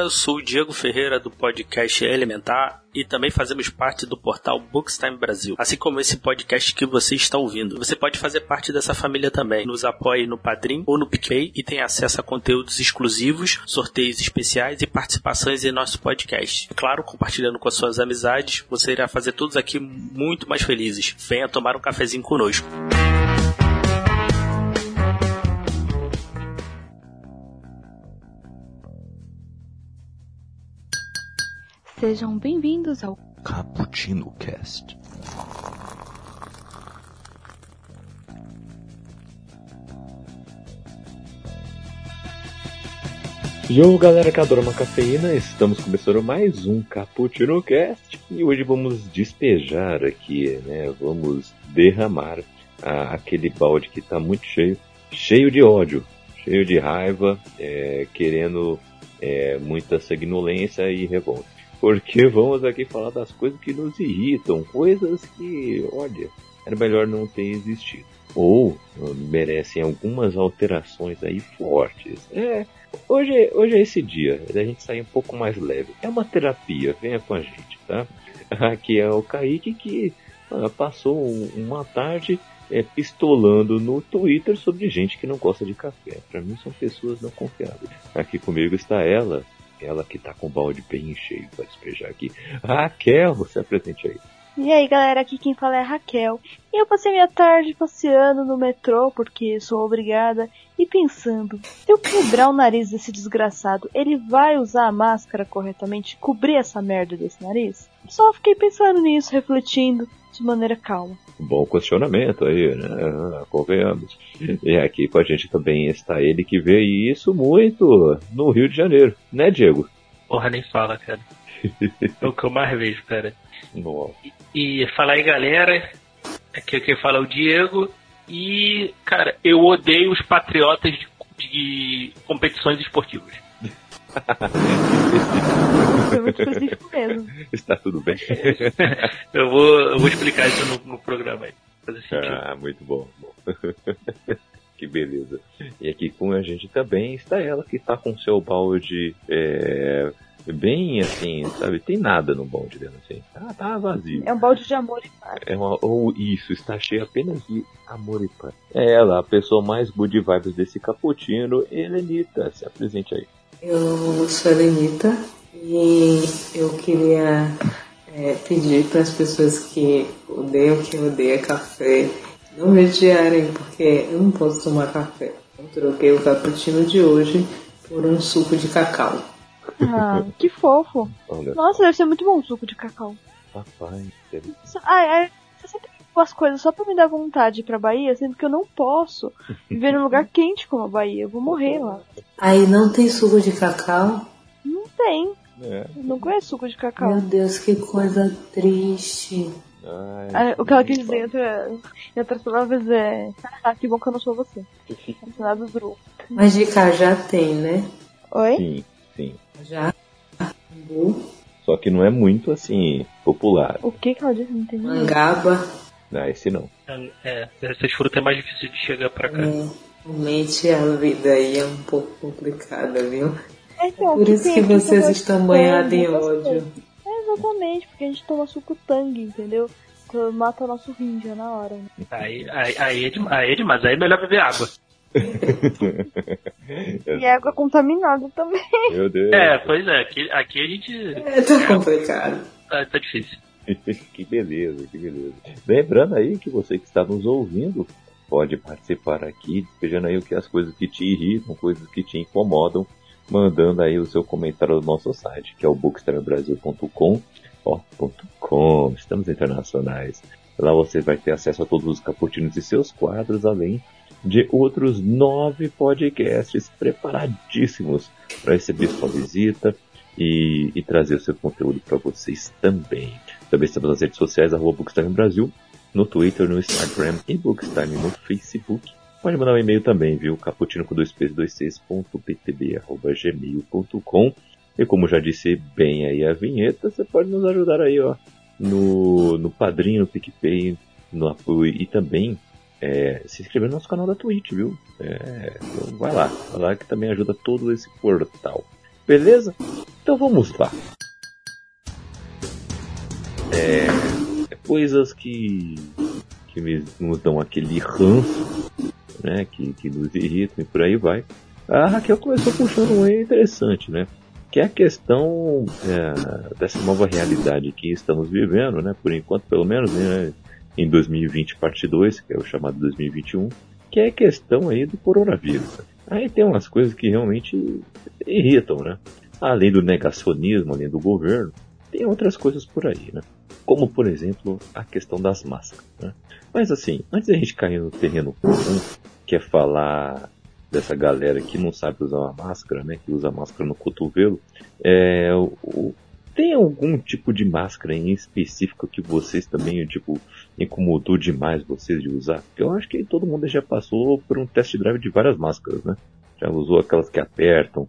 galera, eu sou o Diego Ferreira do podcast Elementar e também fazemos parte do portal Bookstime Brasil, assim como esse podcast que você está ouvindo. Você pode fazer parte dessa família também. Nos apoie no Padrim ou no PicPay e tem acesso a conteúdos exclusivos, sorteios especiais e participações em nosso podcast. Claro, compartilhando com as suas amizades, você irá fazer todos aqui muito mais felizes. Venha tomar um cafezinho conosco. Sejam bem-vindos ao Cappuccino Cast. Yo, galera que adora uma cafeína, estamos começando mais um Cappuccino Cast e hoje vamos despejar aqui, né? Vamos derramar a, aquele balde que está muito cheio, cheio de ódio, cheio de raiva, é, querendo é, muita sanguinolência e revolta porque vamos aqui falar das coisas que nos irritam, coisas que, olha, era melhor não ter existido. Ou merecem algumas alterações aí fortes. É, hoje, hoje é esse dia, da gente sair um pouco mais leve. É uma terapia, venha com a gente, tá? Aqui é o Kaique que ah, passou uma tarde é, pistolando no Twitter sobre gente que não gosta de café. Para mim são pessoas não confiáveis. Aqui comigo está ela, ela que tá com o balde bem cheio para despejar aqui. Raquel, você apresente aí. E aí galera, aqui quem fala é Raquel. E eu passei minha tarde passeando no metrô, porque sou obrigada, e pensando, se eu quebrar o nariz desse desgraçado, ele vai usar a máscara corretamente cobrir essa merda desse nariz? Só fiquei pensando nisso, refletindo de maneira calma. Bom questionamento aí, né? Convenhamos. E aqui com a gente também está ele que vê isso muito no Rio de Janeiro, né, Diego? Porra, nem fala, cara. é o que eu mais vejo, cara. E, e fala aí, galera. Aqui quem fala é o Diego. E, cara, eu odeio os patriotas de, de competições esportivas. Foi muito específico mesmo. Está tudo bem. eu, vou, eu vou explicar isso no, no programa aí. Ah, muito bom. bom. que beleza. E aqui com a gente também está ela que está com seu balde é, bem assim, sabe? Tem nada no balde dela, assim. Ah, tá vazio. É um balde de amor e paz. É uma, ou isso, está cheio apenas de amor e paz. É ela, a pessoa mais good vibes desse cappuccino, Helenita. Se apresente aí. Eu sou a Lenita e eu queria é, pedir para as pessoas que odeiam, que odeiam café, não me odiarem, porque eu não posso tomar café. Eu troquei o cappuccino de hoje por um suco de cacau. Ah, que fofo. Olha. Nossa, deve ser muito bom o suco de cacau. Papai, deve... Ai, ai, você sempre as coisas só pra me dar vontade pra Bahia, sendo que eu não posso viver num lugar quente como a Bahia. Eu vou morrer lá. Aí não tem suco de cacau? Não tem. É. Não conheço suco de cacau. Meu Deus, que coisa triste. Ai, o que ela quis dizer em outras palavras é ah, que bom que eu não sou você. Nada do Mas de cajá tem, né? Oi? Sim, sim. Já. Só que não é muito assim popular. O que que ela disse? Não entendi. Mangaba. Não, esse não. É, essas frutas é mais difícil de chegar pra cá. É, realmente a vida aí é um pouco complicada, viu? É, então, Por isso que vocês estão banhados em ódio. É, exatamente, porque a gente toma suco tangue, entendeu? Mata o nosso rim já na hora. Né? Aí, aí, aí, é demais, aí é demais, aí é melhor beber água. e água contaminada também. Meu Deus. É, pois é, aqui, aqui a gente. É, tá complicado. Tá, tá difícil. que beleza, que beleza. Lembrando aí que você que está nos ouvindo pode participar aqui, despejando aí o que as coisas que te irritam, coisas que te incomodam, mandando aí o seu comentário no nosso site, que é o bookstreambrasil.com. .com, estamos internacionais. Lá você vai ter acesso a todos os caputinos e seus quadros, além de outros nove podcasts preparadíssimos para receber sua visita e, e trazer o seu conteúdo para vocês também. Também estamos nas redes sociais, arroba Bookstime Brasil, no Twitter, no Instagram e Bookstime no Facebook. Pode mandar um e-mail também, viu? caputino com dois p's, dois c's, ponto ptb, arroba gmail.com. E como já disse bem aí a vinheta, você pode nos ajudar aí, ó, no, no Padrinho, no PicPay, no apoio e também é, se inscrever no nosso canal da Twitch, viu? É, então vai lá, vai lá que também ajuda todo esse portal. Beleza? Então vamos lá. É, é coisas que, que nos dão aquele ranço, né? Que, que nos irritam e por aí vai. A Raquel começou puxando um interessante, né? Que é a questão é, dessa nova realidade que estamos vivendo, né? Por enquanto, pelo menos, né? Em 2020, parte 2, que é o chamado 2021, que é a questão aí do coronavírus. Aí tem umas coisas que realmente irritam, né? Além do negacionismo, além do governo, tem outras coisas por aí, né? Como, por exemplo, a questão das máscaras, né? Mas assim, antes da gente cair no terreno comum, que é falar dessa galera que não sabe usar uma máscara, né? Que usa máscara no cotovelo, é, o, tem algum tipo de máscara em específico que vocês também, tipo, incomodou demais vocês de usar? Eu acho que todo mundo já passou por um test drive de várias máscaras, né? Já usou aquelas que apertam,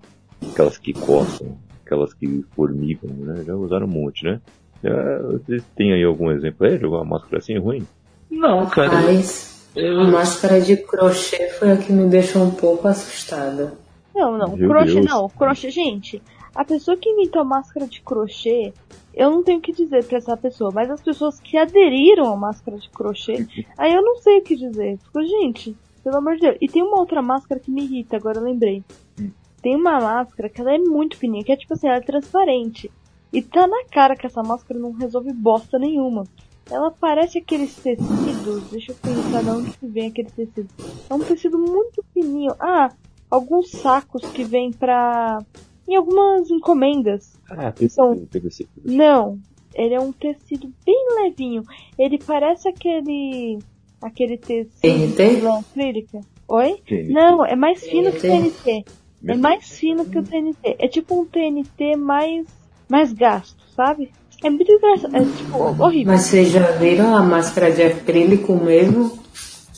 aquelas que coçam, aquelas que formigam, né? Já usaram um monte, né? Vocês têm aí algum exemplo aí de alguma máscara assim ruim? Não, cara. Mas eu... a máscara de crochê foi a que me deixou um pouco assustada. Não, não, Meu crochê Deus. não, crochê, gente, a pessoa que inventou máscara de crochê, eu não tenho o que dizer pra essa pessoa, mas as pessoas que aderiram à máscara de crochê, aí eu não sei o que dizer. Tipo, gente, pelo amor de Deus. E tem uma outra máscara que me irrita, agora eu lembrei. Tem uma máscara que ela é muito fininha, que é tipo assim, ela é transparente. E tá na cara que essa máscara não resolve bosta nenhuma. Ela parece aqueles tecidos. Deixa eu pensar de onde que vem aquele tecido. É um tecido muito fininho. Ah, alguns sacos que vem pra em algumas encomendas. Ah, tecido, tecido. Não, ele é um tecido bem levinho. Ele parece aquele aquele tecido acrílica. Oi? TNT. Não, é mais fino que o TNT. É mais fino que o TNT. É tipo um TNT mais mais gasto, sabe? É muito engraçado, é tipo horrível. Mas vocês já viram a máscara de acrílico mesmo?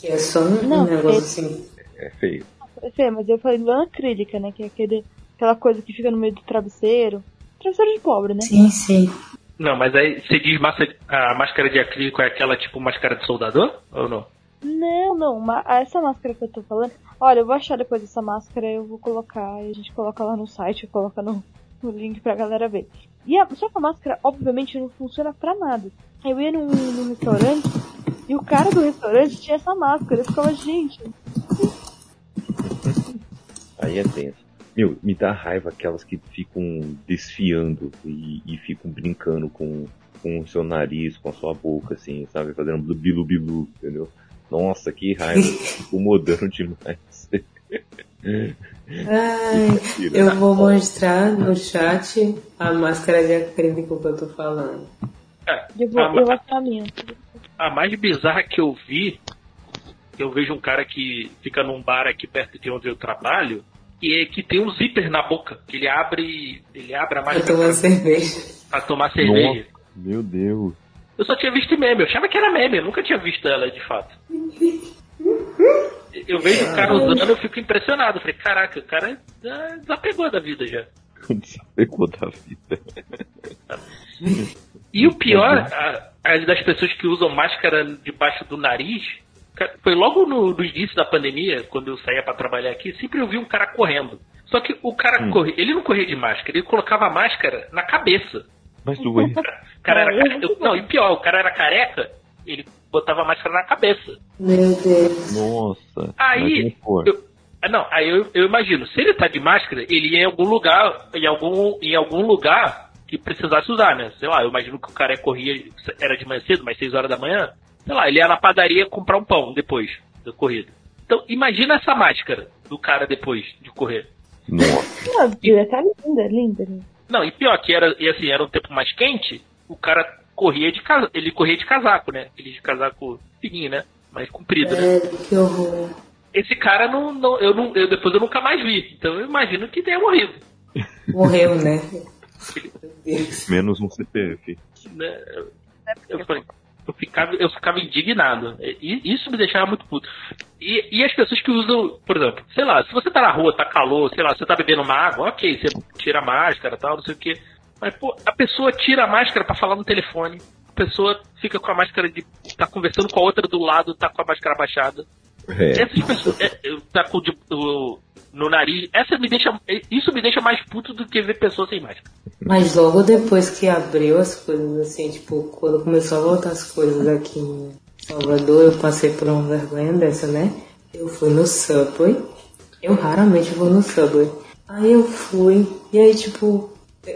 Que é só um, Não, negócio é... assim. É feio. É feio, mas eu falei lã acrílica, né? Que é aquele aquela coisa que fica no meio do travesseiro. Travesseiro de pobre, né? Sim, sim. Não, mas aí você diz massa, a máscara de acrílico é aquela tipo máscara de soldador? Ou não? Não, não. Essa máscara que eu tô falando. Olha, eu vou achar depois essa máscara, eu vou colocar. E a gente coloca lá no site, coloca no, no link pra galera ver. E a, só que a máscara, obviamente, não funciona pra nada. Eu ia num, num restaurante e o cara do restaurante tinha essa máscara. Eu ficava, gente. Aí é tenso. Meu, me dá raiva aquelas que ficam desfiando e, e ficam brincando com, com o seu nariz, com a sua boca, assim, sabe? Fazendo bilu bilu, entendeu? Nossa, que raiva. Incomodando demais. Ai, eu vou mostrar no chat a máscara de acrílico que eu tô falando. É, eu vou, a, eu vou a minha. A mais bizarra que eu vi, eu vejo um cara que fica num bar aqui perto de onde eu trabalho, que, que tem um zíper na boca, que ele abre. Ele abre a máscara. Pra tomar cerveja. Pra tomar cerveja. Nossa, meu Deus. Eu só tinha visto meme, eu achava que era meme, eu nunca tinha visto ela de fato. Eu vejo o cara usando, eu fico impressionado. falei, caraca, o cara desapegou da vida já. desapegou da vida. E o pior, a, a das pessoas que usam máscara debaixo do nariz, foi logo no, no início da pandemia, quando eu saía para trabalhar aqui, sempre eu vi um cara correndo. Só que o cara hum. corria, ele não corria de máscara, ele colocava a máscara na cabeça. Mas doeu. O cara era careca. Não, e pior, o cara era careca, ele botava a máscara na cabeça. Meu Deus. Nossa. Aí. Eu, ah, não, aí eu, eu, imagino, se ele tá de máscara, ele ia em algum lugar, em algum, em algum lugar que precisasse usar, né? Sei lá, eu imagino que o cara corria, era de manhã cedo, mais 6 horas da manhã sei lá, ele ia na padaria comprar um pão depois da corrida. Então, imagina essa máscara do cara depois de correr. Nossa. Não, estar linda, linda. Não, e pior que era, e assim, era um tempo mais quente, o cara corria de ele corria de casaco, né? Ele de casaco fininho, né? Mais comprido, né? É, que horror. Esse cara não, não, eu não, eu depois eu nunca mais vi. Então eu imagino que tenha morrido. Morreu, né? Menos um CPF. Né? Eu falei, eu ficava, eu ficava indignado. E isso me deixava muito puto. E, e, as pessoas que usam, por exemplo, sei lá, se você tá na rua, tá calor, sei lá, você tá bebendo uma água, ok, você tira a máscara tal, não sei o que. Mas, pô, a pessoa tira a máscara para falar no telefone. A pessoa fica com a máscara de. tá conversando com a outra do lado, tá com a máscara abaixada. É. Essas pessoas. É, tá com o, no nariz. Essa me deixa. Isso me deixa mais puto do que ver pessoas sem máscara. Mas logo depois que abriu as coisas, assim, tipo, quando começou a voltar as coisas aqui em Salvador, eu passei por uma vergonha dessa, né? Eu fui no Subway. Eu raramente vou no Subway. Aí eu fui, e aí, tipo,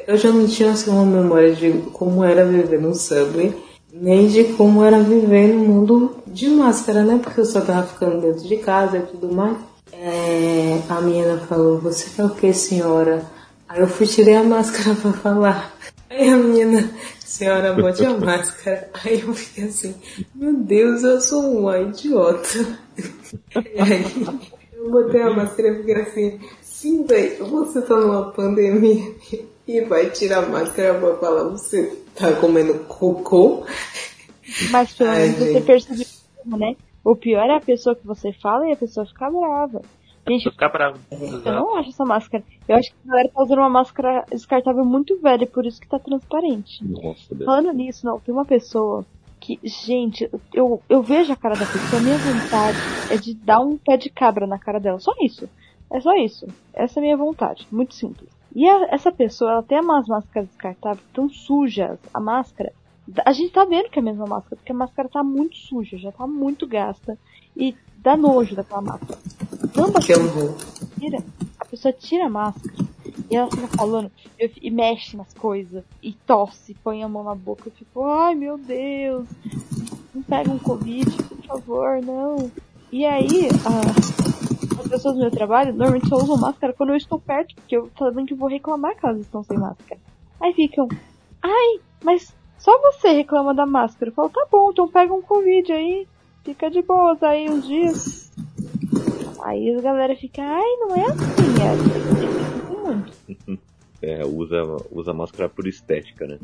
eu já não tinha assim, uma memória de como era viver no Subway, nem de como era viver no mundo de máscara, né? Porque eu só tava ficando dentro de casa e tudo mais. É, a menina falou, você quer o que, senhora? Aí eu fui tirei a máscara pra falar. Aí a menina, senhora, bote a máscara. Aí eu fiquei assim, meu Deus, eu sou uma idiota. Aí eu botei a máscara e fiquei assim, sim, velho, você tá numa pandemia e vai tirar a máscara pra falar, você tá comendo cocô? Mas pelo menos você percebeu, né? O pior é a pessoa que você fala e a pessoa fica brava. Gente, ficar bravo. Eu não acho essa máscara. Eu acho que a galera tá usando uma máscara descartável muito velha, e por isso que tá transparente. Nossa, Deus. Falando nisso, não, tem uma pessoa que, gente, eu, eu vejo a cara da pessoa, a minha vontade é de dar um pé de cabra na cara dela. Só isso. É só isso. Essa é a minha vontade. Muito simples. E a, essa pessoa, ela tem umas máscaras descartáveis tão sujas, a máscara. A gente tá vendo que é a mesma máscara, porque a máscara tá muito suja, já tá muito gasta. E dá nojo daquela máscara. A Que vou. tira, a pessoa tira a máscara e ela fica falando eu- e mexe nas coisas e tosse, põe a mão na boca. Eu fico, ai meu Deus, não pega um Covid, por favor, não. E aí, a- as pessoas do meu trabalho normalmente só usam máscara quando eu estou perto, porque eu tô sabendo que eu vou reclamar que elas estão sem máscara. Aí ficam, ai, mas só você reclama da máscara. Eu falo, tá bom, então pega um Covid aí, fica de boas aí uns dias. Aí a galera fica, ai, não é assim, é assim muito. É, usa, usa máscara por estética, né?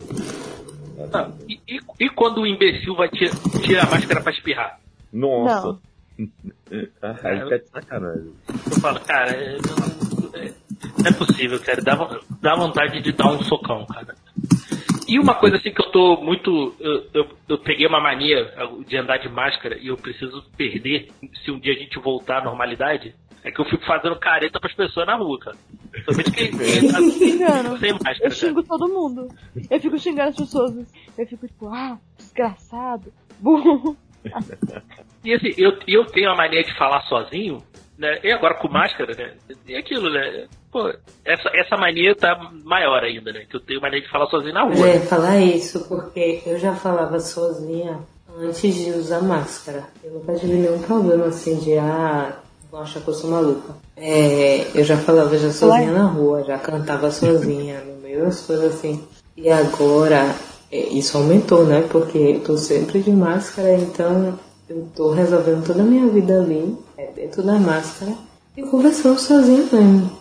Ah, e, e- quando o imbecil vai tirar, tirar a máscara pra espirrar? Nossa! Ah, aí tá de sacanagem. Eu falo, cara, é, não, é- não é possível, cara. Dá, dá vontade de dar um socão, cara. E uma coisa assim que eu tô muito. Eu, eu, eu peguei uma mania de andar de máscara e eu preciso perder se um dia a gente voltar à normalidade. É que eu fico fazendo careta pras pessoas na rua, cara. Somente quem, tá Xingando. sem máscara. Eu cara. xingo todo mundo. Eu fico xingando as pessoas. Eu fico tipo, ah, desgraçado, burro. E assim, eu, eu tenho a mania de falar sozinho, né? E agora com máscara, né? E aquilo, né? Pô, essa, essa mania tá maior ainda, né? Que eu tenho mania de falar sozinho na rua. ia falar isso porque eu já falava sozinha antes de usar máscara. Eu nunca tive nenhum problema assim de, ah, vão achar que eu sou maluca. É, eu já falava já sozinha na rua, já cantava sozinha, no meio das coisas assim. E agora, é, isso aumentou, né? Porque eu tô sempre de máscara, então eu tô resolvendo toda a minha vida ali, é, dentro da máscara, e conversando sozinha mesmo.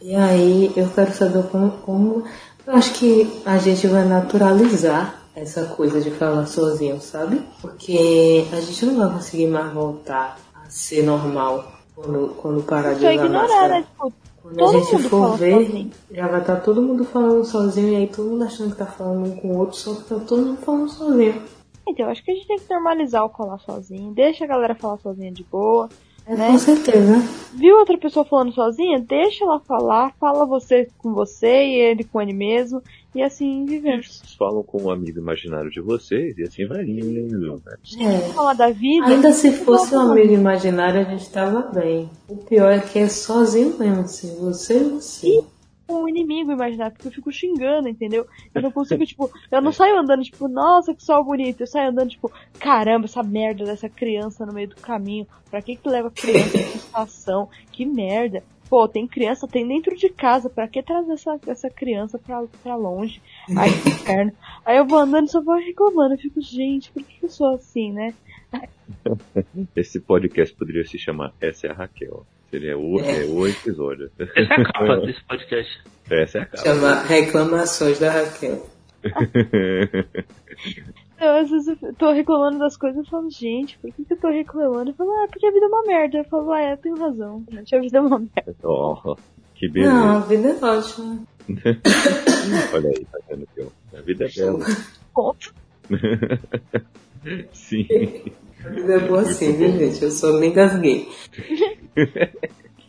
E aí eu quero saber como, como. Eu acho que a gente vai naturalizar essa coisa de falar sozinho, sabe? Porque a gente não vai conseguir mais voltar a ser normal quando, quando parar de usar ignorar, máscara. né? Quando todo a gente mundo for ver, sozinho. já vai estar todo mundo falando sozinho e aí todo mundo achando que tá falando um com o outro, só que tá todo mundo falando sozinho. Então, eu acho que a gente tem que normalizar o falar sozinho. Deixa a galera falar sozinha de boa. É, Né? Com certeza. Viu outra pessoa falando sozinha? Deixa ela falar. Fala você com você e ele com ele mesmo. E assim vivemos. Eles falam com um amigo imaginário de vocês e assim vai indo. né? É. Falar da vida. Ainda se fosse um amigo imaginário, a gente tava bem. O pior é que é sozinho mesmo, assim, você e você. um inimigo imaginário, porque eu fico xingando, entendeu? Eu não consigo, tipo, eu não saio andando, tipo, nossa, que sol bonito. Eu saio andando, tipo, caramba, essa merda dessa criança no meio do caminho. Pra que que leva criança em estação? Que merda. Pô, tem criança, tem dentro de casa, pra que trazer essa, essa criança pra, pra longe? Ai, que inferno. Aí eu vou andando e só vou reclamando. Eu fico, gente, por que eu sou assim, né? Esse podcast poderia se chamar Essa é a Raquel. Seria o, é. o episódio. Essa é a capa desse podcast. Essa é a capa. Chama Reclamações da Raquel. Eu, às vezes eu tô reclamando das coisas e falo, gente, por que, que eu tô reclamando? Eu falo, ah, porque a vida é uma merda. Eu falo, ah, eu tenho razão, gente, a vida é uma merda. oh, que Não, a beleza. vida é ótima. Olha aí, tá vendo que ó, a vida é bela. Sim. A vida é boa assim, viu, gente? Eu só me engasguei.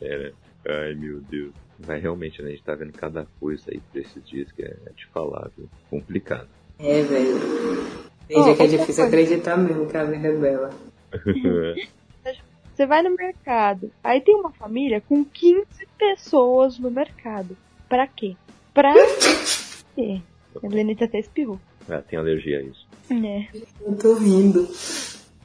É, Ai, meu Deus. Mas realmente, né, a gente tá vendo cada coisa aí por esses dias que é de falar, viu? Complicado. É, velho. Tem dia que é difícil coisa. acreditar mesmo que a vida é bela. Você vai no mercado, aí tem uma família com 15 pessoas no mercado. Pra quê? Pra quê? A Lenita até espirrou. ah, tem alergia a isso. É. Eu tô rindo.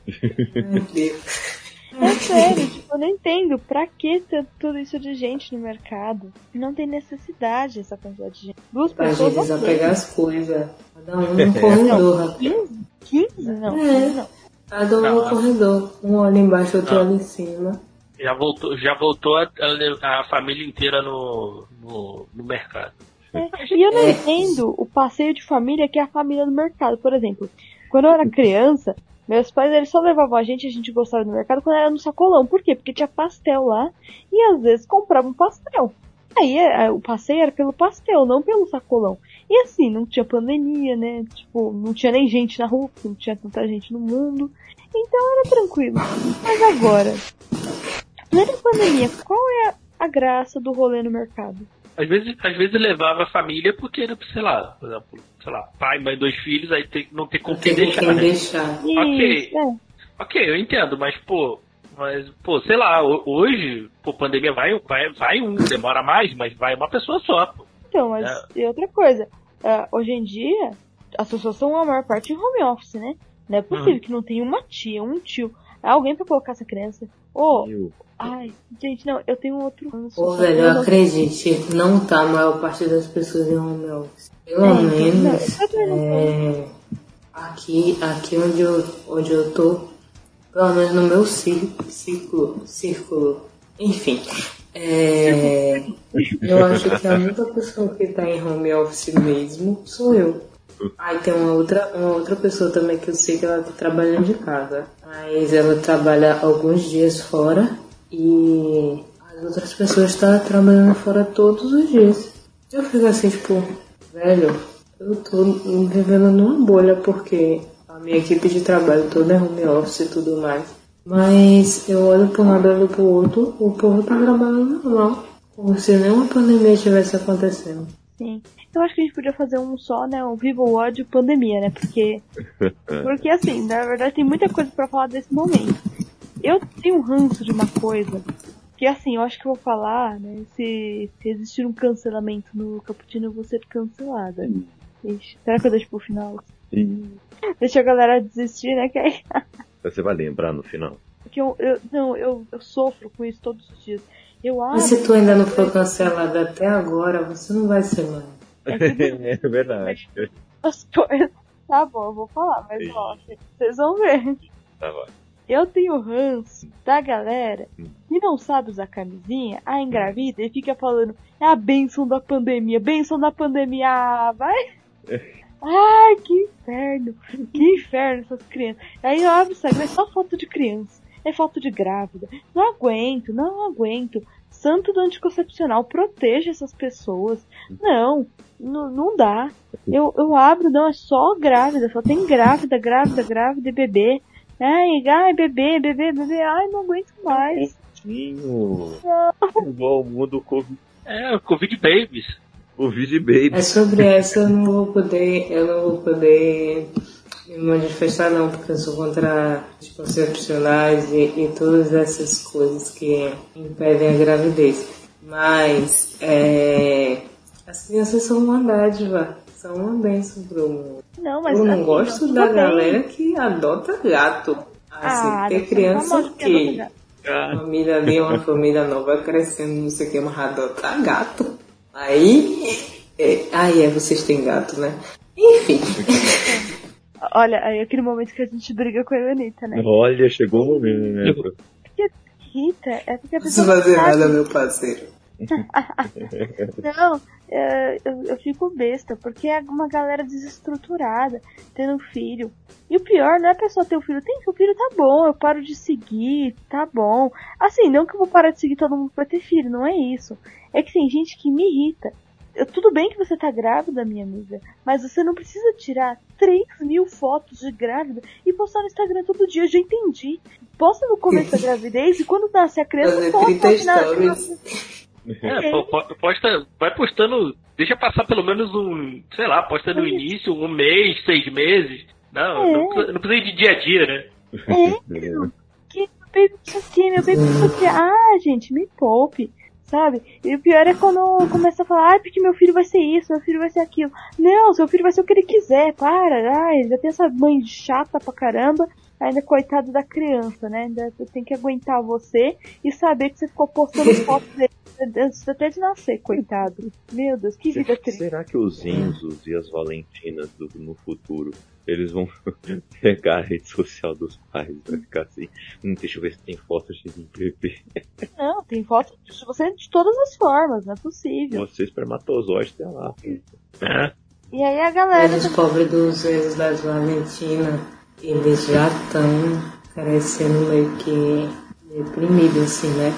Meu Deus. É sério, tipo, eu não entendo pra que ter tudo isso de gente no mercado. Não tem necessidade essa quantidade de gente. Duas Pra pessoas. gente ok. desapegar as coisas. Cada um no corredor, rapaz. 15? 15? Não, É. não. Cada um no corredor. Um olha embaixo, outro Não. olha em cima. Já voltou, já voltou a, a- a família inteira no, no, no mercado. É, E eu não É. entendo o passeio de família que é a família no mercado. Por exemplo, quando eu era criança, meus pais eles só levavam a gente, a gente gostava do mercado quando era no sacolão. Por quê? Porque tinha pastel lá e às vezes compravam pastel. Aí é, o passeio era pelo pastel, não pelo sacolão. E assim, não tinha pandemia, né? Tipo, não tinha nem gente na rua, não tinha tanta gente no mundo. Então era tranquilo. Mas agora, plena pandemia, qual é a graça do rolê no mercado? Às vezes, às vezes levava a família porque era, sei lá, por exemplo, sei lá, pai, mãe, dois filhos, aí tem, não tem com quem deixar, quem né? deixar. Ok. Isso, é. Ok, eu entendo, mas pô, mas pô, sei lá, ho- hoje, pô, pandemia vai, vai, vai um, demora mais, mas vai uma pessoa só, pô. Então, mas É. e outra coisa, ah, hoje em dia, as pessoas são a maior parte em home office, né? Não é possível Uhum. que não tenha uma tia, um tio, alguém pra colocar essa criança. Ô, Eu- ai, gente, não, eu tenho outro ranço. Ô, velho, eu não- acredite, não tá a maior parte das pessoas em home office. Pelo É, então, menos, não, não é, aqui, aqui onde eu, onde eu tô, pelo menos no meu círculo, círculo, círculo enfim, é, eu acho que a única pessoa que tá em home office mesmo sou eu. Aí tem uma outra, uma outra pessoa também que eu sei que ela tá trabalhando de casa. Mas ela trabalha alguns dias fora e as outras pessoas estão trabalhando fora todos os dias. Eu fico assim, tipo, velho, eu tô vivendo numa bolha porque a minha equipe de trabalho toda é home office e tudo mais. Mas eu olho pra um lado, olho pro outro, o povo tá trabalhando normal. Como se nenhuma pandemia estivesse acontecendo. Sim. Eu acho que a gente podia fazer um só, né? Um Viva o ódio pandemia, né? Porque. Porque assim, na verdade tem muita coisa pra falar desse momento. Eu tenho um ranço de uma coisa. Que assim, eu acho que eu vou falar, né? Se, se existir um cancelamento no Caputino, eu vou ser cancelada. Ixi, será que eu deixo pro final? Ih, Deixa a galera desistir, né? Que aí. Você vai lembrar no final. Porque eu, eu, não, eu, eu sofro com isso todos os dias. Eu Mas acho. se tu ainda não for cancelado até agora, você não vai ser mais. É verdade. as coisas. Tá bom, eu vou falar, mas ó, vocês vão ver. Tá, vai. Eu tenho ranço da galera que não sabe usar camisinha, a engravida e fica falando, é a benção da pandemia, benção da pandemia, ah, vai. Ai, que inferno, que inferno essas crianças. Aí eu abro o Instagram, é só foto de criança, é foto de grávida. Não aguento, não aguento. Santo do anticoncepcional, proteja essas pessoas. Não, não, não dá. Eu, eu abro, não, é só grávida, só tem grávida, grávida, grávida e bebê. Ai, ai, bebê, bebê, bebê, ai, não aguento mais. Tinho. Igual o mundo Covid, É, o Covid Babies. Covid Baby. É sobre essa eu não vou poder, eu não vou poder me manifestar não, porque eu sou contra anticoncepcionais e, e todas essas coisas que impedem a gravidez. Mas é, as crianças são uma dádiva, são uma bênção pro mundo. Não, mas eu não assim, gosto tudo da bem. galera que adota gato. Assim, Ah, ter não, criança que gato. Ah, Família ali, uma família nova crescendo, não sei o que, mas adota gato. Aí, é, aí é, vocês têm gato, né? Enfim, Olha, aí é aquele momento que a gente briga com a Anitta, né? Olha, chegou o momento. Rita, é porque a pessoa fazer não sabe. nada, meu parceiro. Não, é, eu, eu fico besta, porque é uma galera desestruturada, tendo filho. E o pior não é a pessoa ter o filho, tem que o filho tá bom, eu paro de seguir, tá bom. Assim, não que eu vou parar de seguir todo mundo pra ter filho, não é isso. É que tem gente que me irrita. Eu, tudo bem que você tá grávida, minha amiga, mas você não precisa tirar 3 mil fotos de grávida e postar no Instagram todo dia, eu já entendi. Posta no começo da gravidez e quando nasce a criança, posta 30 na- stories. É, po- po- posta, vai postando, deixa passar pelo menos um, sei lá, posta no início, um mês, seis meses. Não, É. não, precisa, não precisa ir de dia a dia, né? É, que meu baby isso aqui, meu baby isso aqui. Ah, gente, me poupe. Sabe? E o pior é quando começa a falar, ah, porque meu filho vai ser isso, meu filho vai ser aquilo. Não, seu filho vai ser o que ele quiser, para. Ai, já tem essa mãe chata pra caramba. Ainda coitado da criança, né? Ainda tem que aguentar você e saber que você ficou postando fotos dele antes até de nascer, coitado. Meu Deus, que vida triste. Será que os Enzos e as Valentinas do- no futuro eles vão pegar a rede social dos pais? Vai ficar assim, hum, deixa eu ver se tem fotos de mim, bebê. Não, tem foto de você de todas as formas, não é possível. Você espermatozoide tá lá. É. E aí a galera. descobre dos erros das Valentina, eles já estão crescendo meio que deprimidos, assim, né?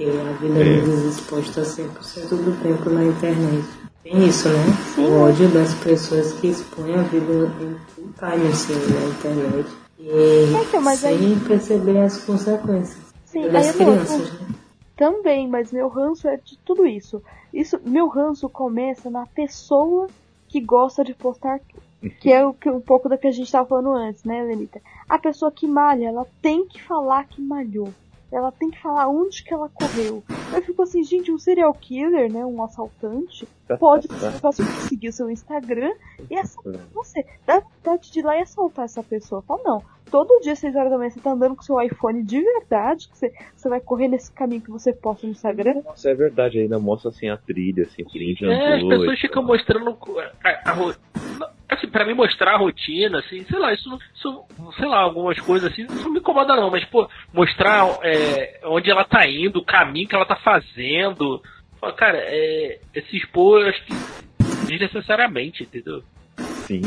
Porque a vida deles exposta 100% do tempo na internet. Tem isso, né? O ódio das pessoas que expõem a vida em full time, assim, na internet. E Então, mas sem aí- perceber as consequências. Sim, das crianças, né? Também, mas meu ranço é de tudo isso. Isso, meu ranço começa na pessoa que gosta de postar tudo. Que é o que um pouco da que a gente tava falando antes, né, Lenita? A pessoa que malha, ela tem que falar que malhou. Ela tem que falar onde que ela correu. Eu fico assim, gente, um serial killer, né, um assaltante, pode fácil seguir o seu Instagram e assaltar você. Dá vontade de ir lá e assaltar essa pessoa. Fala, não, todo dia, 6 horas da manhã, você tá andando com seu iPhone de verdade, que você, você vai correr nesse caminho que você posta no Instagram. Nossa, é verdade, ainda mostra assim a trilha, assim, print É, as andou pessoas ficam mostrando a, a, ro- assim, pra mim mostrar a rotina, assim, sei lá, isso, não- isso sei lá, algumas coisas assim, isso não me incomoda não, mas, pô, mostrar é, onde ela tá indo, o caminho que ela tá fazendo, Fala, cara, é, é se expor, acho que desnecessariamente, entendeu? Sim,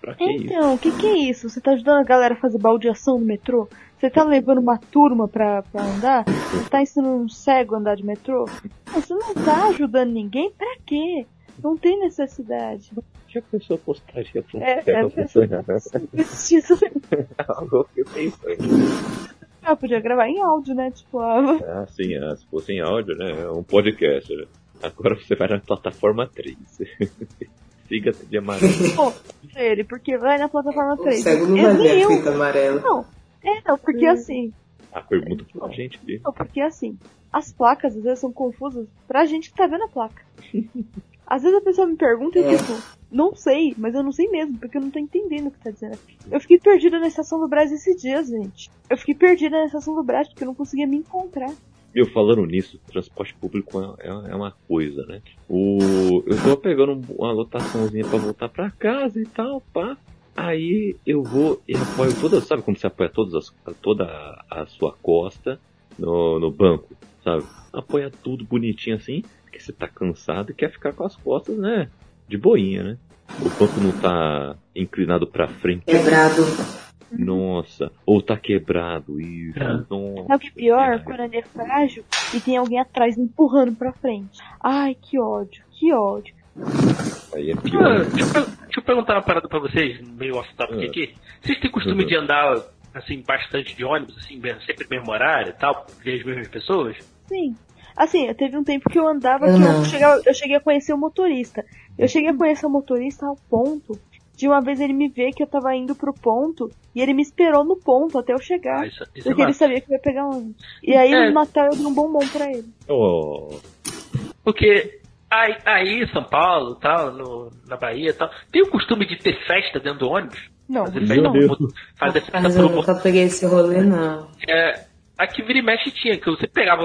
pra que? Então, o que, que é isso? Você tá ajudando a galera a fazer baldeação no metrô? Você tá levando uma turma pra, pra andar? Você tá ensinando um cego a andar de metrô? Não, Você não tá ajudando ninguém? Pra quê? Não tem necessidade. que a pessoa postaria pra um É, é, acompanhar? Precisa. Algo que eu pensei. Ah, podia gravar em áudio, né? Tipo, ah, Ah, sim, ah, se fosse em áudio, né? É um podcast, né? Agora você vai na plataforma 3. Siga de amarelo. pô, ele, porque vai na plataforma O 3. cego não Eu- vai nem ver a eu. fita amarela. Não, é, não, porque assim, A pergunta pra gente aqui. Não, porque assim, as placas às vezes são confusas pra gente que tá vendo a placa. Às vezes a pessoa me pergunta e eu É. tipo, não sei, mas eu não sei mesmo, porque eu não tô entendendo o que tá dizendo. Eu fiquei perdida na estação do Brás esses dias, gente. Eu fiquei perdida na estação do Brás porque eu não conseguia me encontrar. Meu, falando nisso, transporte público é, é- é uma coisa, né? O, eu tô pegando um- uma lotaçãozinha pra voltar pra casa e tal, pá. Aí eu vou e apoio toda, sabe quando você apoia todas as, toda a, a sua costa no, no banco, sabe? Apoia tudo bonitinho assim, porque você tá cansado e quer ficar com as costas, né? De boinha, né? O banco não tá inclinado pra frente. Quebrado. Nossa, ou tá quebrado, isso. É. Nossa, Sabe o que é pior? que Quando ele é frágil e tem alguém atrás empurrando pra frente. Ai, que ódio, que ódio. Aí é Ah, pior. deixa, eu, deixa eu perguntar uma parada pra vocês, meio off-topic Ah. aqui. Vocês têm costume Uhum. de andar, assim, bastante de ônibus, assim, sempre no mesmo horário e tal, ver as mesmas pessoas? Sim. Assim, teve um tempo que eu andava que eu, chegava- eu cheguei a conhecer o motorista. Eu cheguei a conhecer o motorista ao ponto de uma vez ele me ver que eu tava indo pro ponto e ele me esperou no ponto até eu chegar. Ah, isso, isso é porque ele massa. sabia que eu ia pegar um. E aí É. no Natal eu dei um bombom pra ele. Oh, Porque aí, aí em São Paulo, tal, no, na Bahia e tal, tem o costume de ter festa dentro do ônibus? Não, Fazer festa, não. Fazer festa Mas eu nunca peguei esse rolê, não. é, aqui vira e mexe tinha, que você pegava,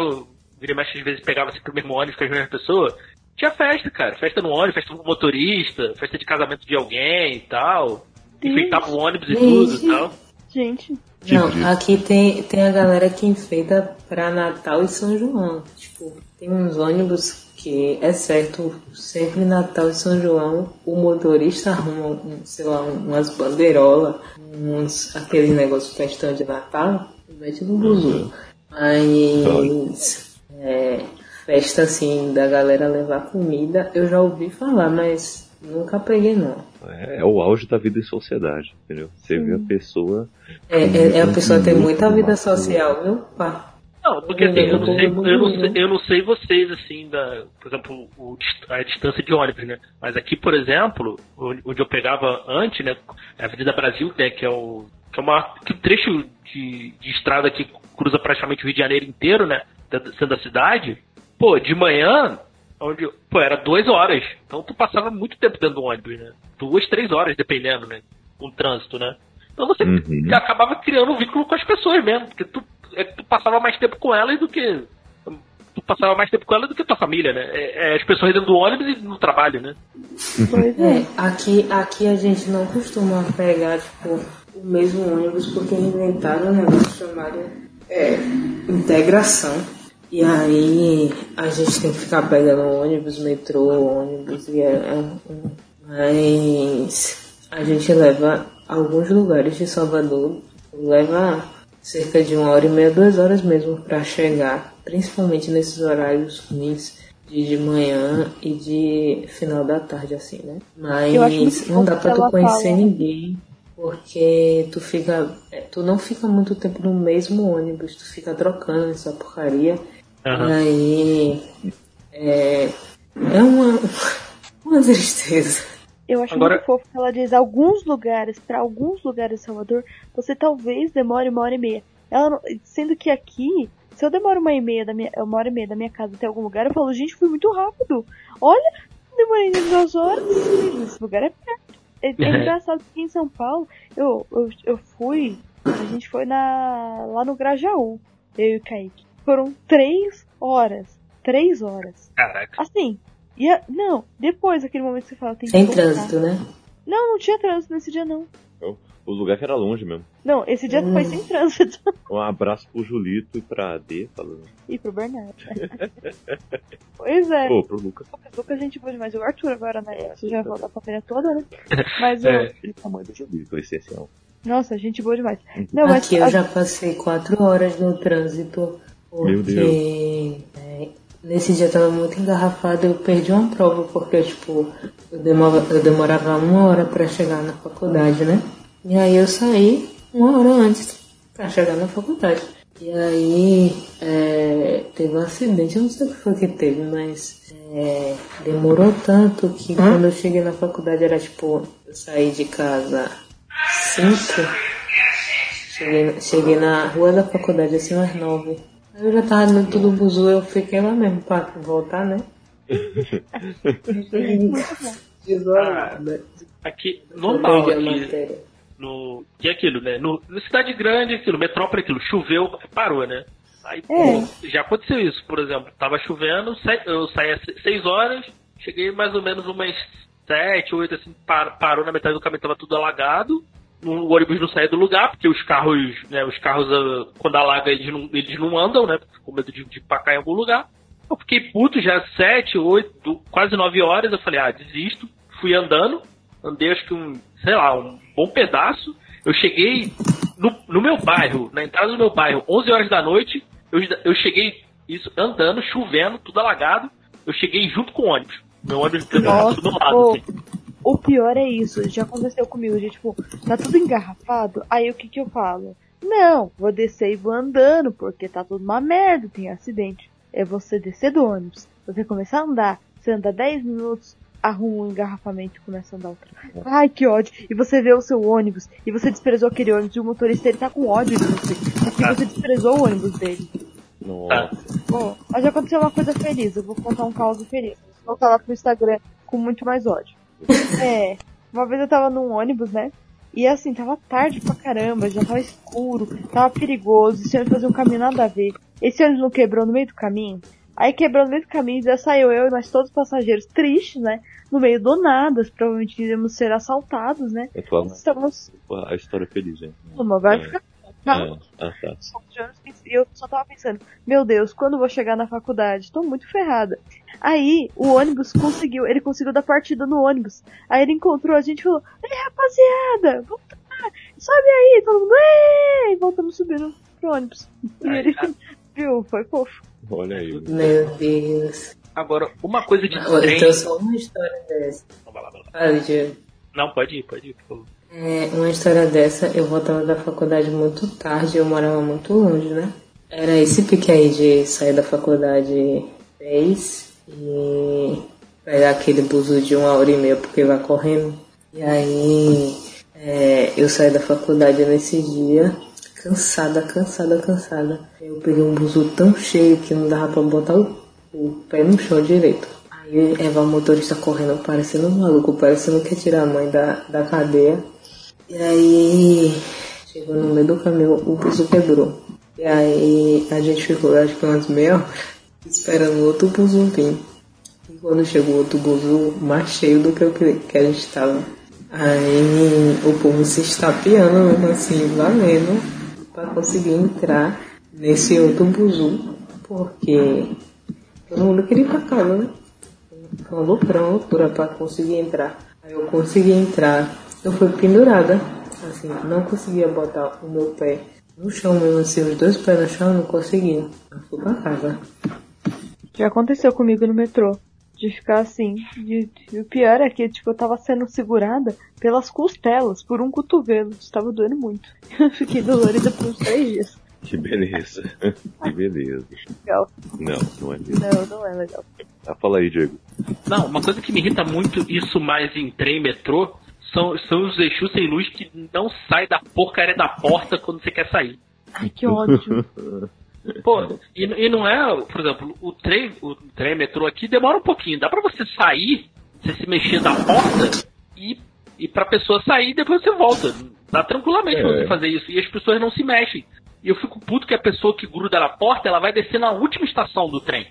vira mexe às vezes pegava sempre o mesmo ônibus com as mesmas pessoas. Tinha festa, cara. Festa no ônibus, festa com motorista, festa de casamento de alguém e tal. Enfeitava o ônibus e tudo e tal. Gente, Não, aqui tem, tem a galera que enfeita pra Natal e São João. Tipo, tem uns ônibus que é certo, sempre Natal e São João, o motorista arruma, um, sei lá, umas bandeirolas, uns, aquele negócio festão de Natal, mete no buzu. Mas é, festa assim da galera levar comida, eu já ouvi falar, mas nunca peguei não. é, é o auge da vida em sociedade, entendeu? Você vê a pessoa. É, é, é a pessoa ter Muito muita vida social, viu? Pá. Não, porque assim, eu não sei, eu não sei, eu não sei vocês, assim, da, por exemplo, o, a distância de ônibus, né? Mas aqui, por exemplo, onde eu pegava antes, né? A Avenida Brasil, né? Que é o. Que é uma, que um trecho de, de estrada que cruza praticamente o Rio de Janeiro inteiro, né? Sendo da cidade. Pô, de manhã, onde. Pô, era duas horas. Então tu passava muito tempo dentro do ônibus, né? Duas, três horas, dependendo, né? Com o trânsito, né? Então você uhum. acabava criando um vínculo com as pessoas mesmo, porque tu é que tu passava mais tempo com elas do que. Tu passava mais tempo com ela do que tua família, né? É, é as pessoas dentro do ônibus e no trabalho, né? Pois é, aqui, aqui a gente não costuma pegar, tipo, o mesmo ônibus porque inventaram um negócio chamado é, integração. E aí a gente tem que ficar pegando ônibus, metrô, ônibus e é, é, mas a gente leva alguns lugares de Salvador, leva cerca de uma hora e meia, duas horas mesmo para chegar, principalmente nesses horários ruins de, de manhã e de final da tarde, assim, né? Mas não dá pra tu conhecer fala. ninguém, porque tu fica. Tu não fica muito tempo no mesmo ônibus, tu fica trocando essa porcaria. Uhum. E aí. É, é uma, uma tristeza. Eu acho Agora... muito fofo que ela diz alguns lugares, para alguns lugares de Salvador, você talvez demore uma hora e meia. Ela, sendo que aqui, se eu demoro uma, e meia da minha, uma hora e meia da minha casa até algum lugar, eu falo, gente, foi muito rápido. Olha, demorei duas horas. Esse lugar é perto. É, é engraçado que em São Paulo, eu, eu, eu fui, a gente foi na, lá no Grajaú, eu e o Kaique. Foram três horas. Três horas. Caraca. Assim, e a, não, depois daquele momento que você fala, tem Sem trânsito, né? Não, não tinha trânsito nesse dia não. O lugar que era longe mesmo. Não, esse dia hum. foi sem trânsito. Um abraço pro Julito e pra D, falando. E pro Bernardo. pois é. Pô, pro Lucas. O Lucas a gente boa demais. O Arthur agora, né? Você já voltou a família toda, né? Mas é. o. tamanho do Julito, essencial. Nossa, gente boa demais. Uhum. Não, mas Aqui eu a... já passei quatro horas no trânsito. Porque... Meu Deus. É, Nesse dia eu tava muito engarrafado, eu perdi uma prova, porque, tipo, eu demorava, eu demorava uma hora para chegar na faculdade, né? E aí eu saí uma hora antes para chegar na faculdade. E aí é, teve um acidente, eu não sei o que foi que teve, mas é, demorou tanto que hum? quando eu cheguei na faculdade era tipo, eu saí de casa cinco, cheguei, cheguei na rua da faculdade assim às nove. Eu já tava no tudo buzu, eu fiquei lá mesmo pra voltar, né? Ah, aqui, normal aqui. No, é aquilo, né? No, na cidade grande, aquilo, metrópole, aquilo, choveu, parou, né? Aí, pô, é. já aconteceu isso, por exemplo, tava chovendo, eu saí às 6 horas, cheguei mais ou menos umas 7, 8, assim, parou na metade do caminho, tava tudo alagado, o ônibus não sai do lugar, porque os carros, né, os carros, ah, quando alaga, eles não, eles não andam, né, com medo de, de pacar em algum lugar. Eu fiquei puto já sete, oito, quase nove horas, eu falei, ah, desisto. Fui andando, andei acho que um, sei lá, um bom pedaço. Eu cheguei no, no meu bairro, na entrada do meu bairro, 11 horas da noite, eu, eu cheguei isso andando, chovendo, tudo alagado. Eu cheguei junto com o ônibus. Meu ônibus do meu lado, assim. O pior é isso, já aconteceu comigo, de tipo, tá tudo engarrafado, aí o que que eu falo? Não, vou descer e vou andando, porque tá tudo uma merda, tem acidente. É você descer do ônibus, você começar a andar, você anda 10 minutos, arruma um engarrafamento e começa a andar outra. Ai, que ódio. E você vê o seu ônibus, e você desprezou aquele ônibus, e o motorista ele tá com ódio de você, porque você desprezou o ônibus dele. Nossa. Bom, mas já aconteceu uma coisa feliz, eu vou contar um caos feliz. Vou voltar lá pro Instagram com muito mais ódio. É, uma vez eu tava num ônibus, né? E assim, tava tarde pra caramba, já tava escuro, tava perigoso, esse ônibus fazia um caminho nada a ver. Esse ônibus não quebrou no meio do caminho? Aí quebrou no meio do caminho, já saiu eu e mais todos os passageiros tristes, né? No meio do nada, provavelmente iríamos ser assaltados, né? É tua, Estamos... A história é feliz, gente. Uma vai é. ficar não. É, ah, tá. E eu só tava pensando, meu Deus, quando eu vou chegar na faculdade? Tô muito ferrada. Aí o ônibus conseguiu, ele conseguiu dar partida no ônibus. Aí ele encontrou a gente e falou, ei rapaziada, volta, sobe aí, todo mundo, ei! E voltamos subindo pro ônibus. E ele viu, foi fofo. Olha aí. Meu Deus. Agora, uma coisa de Olha, trem... Então só uma história dessa. Não, vai lá, vai lá. Fale, Não, pode ir, pode ir, por favor. É, uma história dessa, eu voltava da faculdade muito tarde, eu morava muito longe, né? era esse pique aí de sair da faculdade 10 e pegar aquele buzo de uma hora e meia porque vai correndo. E aí é, eu saí da faculdade nesse dia, cansada, cansada, cansada. Eu peguei um buzo tão cheio que não dava pra botar o, o pé no chão direito. Aí Eva, o motorista correndo, parecendo um maluco, parecendo que ia tirar a mãe da, da cadeia. E aí chegou no meio do caminho, o buzo quebrou. E aí a gente ficou, acho que umas meia hora, esperando outro buzo vir. E quando chegou outro buzo, mais cheio do que o que, a gente estava. Aí o povo se estapeando mesmo assim, valendo, para conseguir entrar nesse outro buzu, porque todo mundo queria ir pra casa, né? Foi uma loucura, uma loucura pra conseguir entrar. Aí eu consegui entrar, eu fui pendurada, assim, não conseguia botar o meu pé no chão mesmo, assim, os dois pés no chão, eu não conseguia. Eu fui pra casa. Já aconteceu comigo no metrô. De ficar assim. E, e o pior é que, tipo, eu tava sendo segurada pelas costelas, por um cotovelo. Estava doendo muito. Eu fiquei dolorida por uns três dias. Que beleza. que beleza. Legal. Não, não é mesmo. Não, não é legal. Ah, fala aí, Diego. Não, uma coisa que me irrita muito, isso mais em trem metrô, são, são os Exus sem luz que não saem da porcaria da porta quando você quer sair. Ai, que ódio. Pô, e, e não é, por exemplo, o trem, o trem metrô aqui demora um pouquinho. Dá pra você sair, você se mexer da porta e, e pra pessoa sair e depois você volta. Dá tranquilamente É. pra você fazer isso. E as pessoas não se mexem. E eu fico puto que a pessoa que gruda na porta, ela vai descer na última estação do trem.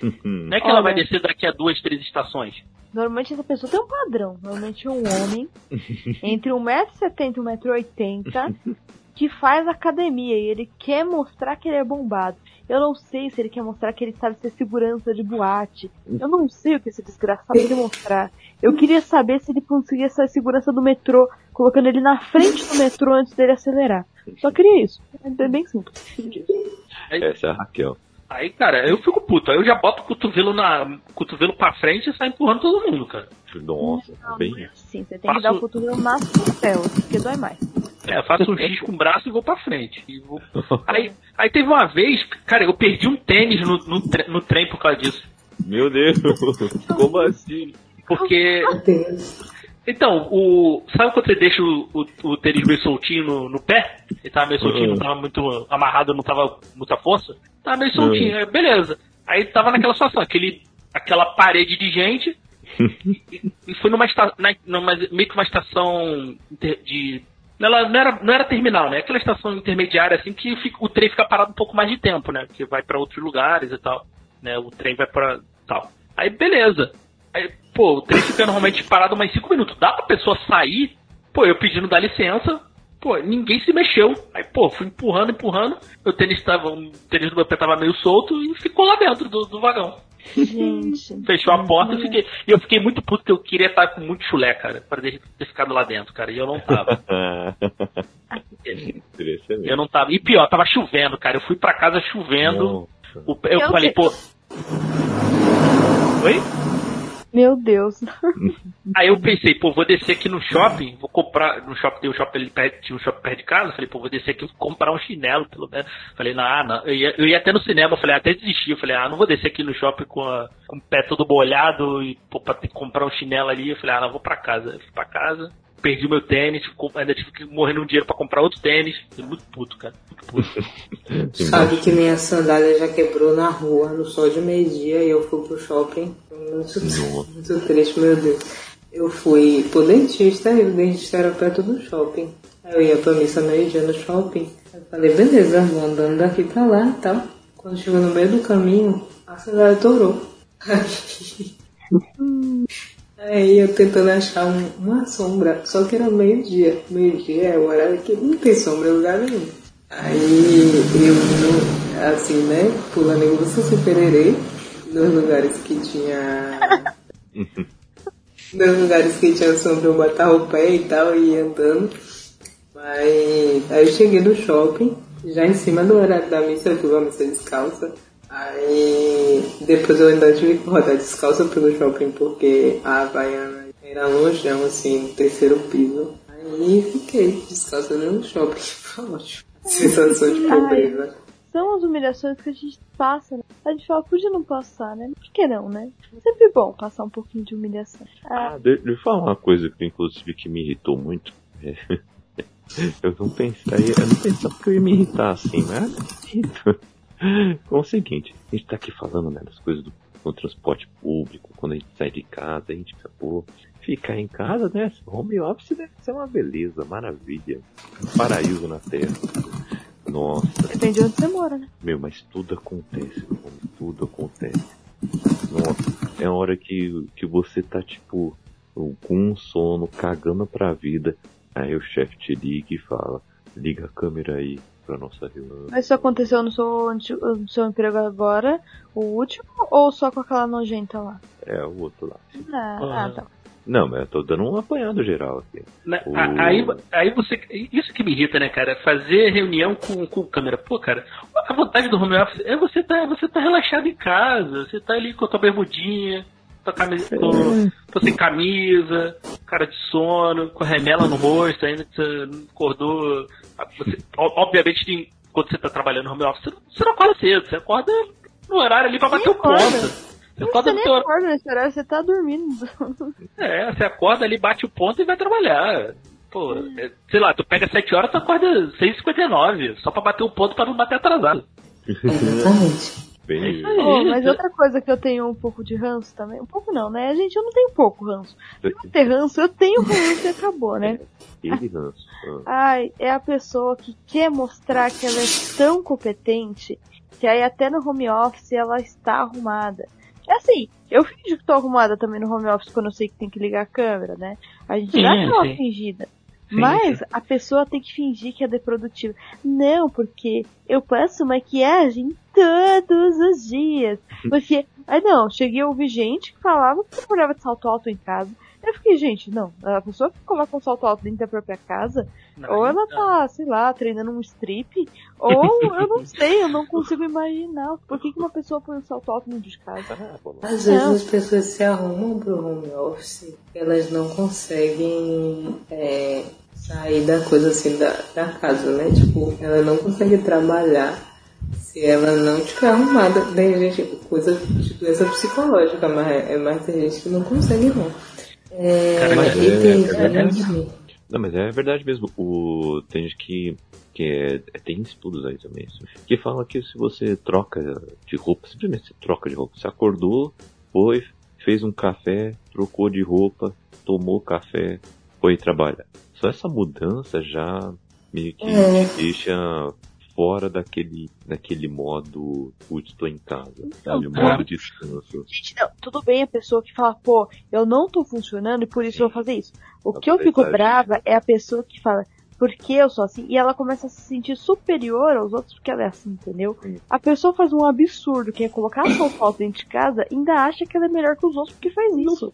Não é que ela Olha. vai descer daqui a duas, três estações. Normalmente essa pessoa tem um padrão. Normalmente é um homem entre 1,70m e 1,80m que faz academia e ele quer mostrar que ele é bombado. Eu não sei se ele quer mostrar que ele sabe ser segurança de boate. Eu não sei o que esse desgraçado quer mostrar. Eu queria saber se ele conseguia ser segurança do metrô, colocando ele na frente do metrô antes dele acelerar. Só queria isso. É bem simples. Essa é a Raquel. Aí, cara, eu fico puto. Aí eu já boto o cotovelo, na, cotovelo pra frente e saio empurrando todo mundo, cara. Nossa, bem Sim, você tem que dar o cotovelo nas costelas, porque dói mais. É, eu faço um X com o braço e vou pra frente. E vou- Aí, aí teve uma vez, cara, eu perdi um tênis no, no, tre- no trem por causa disso. Meu Deus, como assim? Porque. Então, o. Sabe quando você deixa o, o, o tênis meio soltinho no, no pé? Ele tava meio soltinho, não tava muito amarrado, não tava muita força? Tava meio soltinho, aí beleza. Aí tava naquela situação, aquele, aquela parede de gente. e, e foi numa estação. meio que uma estação de. Ela não era, não era terminal, né? Aquela estação intermediária, assim, que fica- o trem fica parado um pouco mais de tempo, né? Que vai pra outros lugares e tal. Né? O trem vai pra. tal. Aí beleza. Aí, pô, o trem fica normalmente parado mais 5 minutos. Dá pra pessoa sair? Pô, eu pedindo dar licença. Pô, ninguém se mexeu. Aí, pô, fui empurrando, empurrando. Meu tênis tava. O tênis do meu pé tava meio solto e ficou lá dentro do, do vagão. Gente. Fechou a porta e fiquei. E eu fiquei muito puto que eu queria estar com muito chulé, cara. Pra ter ter ficado lá dentro, cara. E eu não tava. Eu não tava. E pior, tava chovendo, cara. Eu fui pra casa chovendo. O- eu Eu falei, sei. pô. Oi? Meu Deus. Aí eu pensei, pô, vou descer aqui no shopping, vou comprar, no shopping tem um shopping ali perto, tinha um shopping perto de casa, falei, pô, vou descer aqui e comprar um chinelo, pelo menos. Falei, não, ah, não. Eu ia, eu ia até no cinema, falei, ah, até desisti, eu falei, ah, não vou descer aqui no shopping com, a- com o pé todo molhado e pô, pra ter que comprar um chinelo ali, eu falei, ah, não, vou pra casa. Eu fui pra casa, perdi meu tênis, ainda tive que morrer no dinheiro pra comprar outro tênis. Fiquei muito puto, cara. Muito puto. Sabe que minha sandália já quebrou na rua, no sol de meio-dia, e eu fui pro shopping. Muito, muito triste, meu Deus. Eu fui pro dentista e o dentista era perto do shopping. Aí eu ia pra missa meio-dia no shopping. Eu falei, beleza, vou andando daqui pra lá e tal. Quando chegou no meio do caminho, a sandália torou. Aí eu tentando achar um- uma sombra, só que era meio-dia. Meio-dia é o horário que não tem sombra em lugar nenhum. Aí eu, assim, né, pulando em Lúcia Supererê, nos lugares que tinha. nos lugares que tinha sombra eu botava o pé e tal e ia andando. Mas aí eu cheguei no shopping, já em cima do horário da missa, eu fui a missa descalça. Aí depois eu ainda tive que rodar descalça pelo shopping porque a Havaiana era longeão, assim, no terceiro piso. Aí fiquei descalça no shopping, foi ótimo. Sensação de pobreza. são as humilhações que a gente passa, né? A gente fala, podia não passar, né? Por que não, né? É sempre bom passar um pouquinho de humilhação. Ah, Ah, de- deixa eu falar uma coisa que inclusive que me irritou muito. É, Eu não pensei, eu não pensava que eu ia me irritar assim, mas irritou. Com o seguinte, a gente tá aqui falando né, das coisas do, do transporte público, quando a gente sai de casa, a gente pensa, pô, ficar em casa, né? Home office deve ser uma beleza, maravilha. Paraíso na terra. Nossa, depende de onde você mora, né? meu, mas tudo acontece, tudo acontece. Nossa, é a hora que, que você tá, tipo, com um sono, cagando pra vida. Aí o chefe te liga e fala, liga a câmera aí pra nossa. Mas isso aconteceu no seu, no seu emprego agora, o último, ou só com aquela nojenta lá? É, o outro lá. Ah, Ah. ah, tá. Não, mas eu tô dando um apanhado geral aqui. Né, O- Aí, aí você. Isso que me irrita, né, cara? Fazer reunião com, com câmera. Pô, cara, a vantagem do home office é você tá, você tá relaxado em casa. Você tá ali com a tua bermudinha, tua camisa, tô, tô sem camisa, cara de sono, com a remela no rosto, ainda que você não acordou. Você, obviamente, quando você tá trabalhando no home office, você não, você não acorda cedo, você acorda no horário ali pra bater o ponto. Você acorda você no nem teu horário. acorda nesse horário, você tá dormindo. É, você acorda ali, bate o ponto e vai trabalhar. Pô, é, sei lá, tu pega 7 horas, tu acorda 6h59, só pra bater o ponto pra não bater atrasado. Exatamente. Bem, É isso aí. Oh, mas outra coisa que eu tenho um pouco de ranço também, um pouco não, né? Gente, eu não tenho pouco ranço. Se eu ter ranço, eu tenho ranço e acabou, né? ele ranço. Ah, Ai, é a pessoa que quer mostrar que ela é tão competente que aí até no home office ela está arrumada. É assim, eu finjo que tô arrumada também no home office quando eu sei que tem que ligar a câmera, né? A gente dá aquela sim. fingida. Sim, Mas a pessoa tem que fingir que é de produtiva. Não, porque eu passo maquiagem todos os dias. Porque, aí não, cheguei a ouvir gente que falava que trabalhava de salto alto em casa. Eu fiquei, gente, não, a pessoa que coloca um salto alto dentro da própria casa, ou ela tá, sei lá, treinando um strip, ou eu não sei, eu não consigo imaginar. Por que, que uma pessoa põe um salto alto dentro de casa? ah. Às vezes as pessoas se arrumam pro home office, elas não conseguem é, sair da coisa assim da, da casa, né? Tipo, ela não consegue trabalhar se ela não tiver arrumada. Tem gente, coisa de doença psicológica, mas é é mais tem gente que não consegue não. É, Cara, mas e é- tem é gente- Não, mas é verdade mesmo. O, tem gente que, que é, é- tem estudos aí também, isso, que fala que se você troca de roupa, simplesmente você troca de roupa, você acordou, foi, fez um café, trocou de roupa, tomou café, foi trabalhar. Só essa mudança já meio que É. deixa fora daquele, daquele modo, putz, tô em casa, sabe? O modo descanso. Gente, não, tudo bem a pessoa que fala, pô, eu não tô funcionando e por isso eu vou fazer isso. O A que eu fico brava é a pessoa que fala, por que eu sou assim? E ela começa a se sentir superior aos outros porque ela é assim, entendeu? Sim. A pessoa faz um absurdo, que é colocar salto alto dentro de casa, ainda acha que ela é melhor que os outros porque faz isso.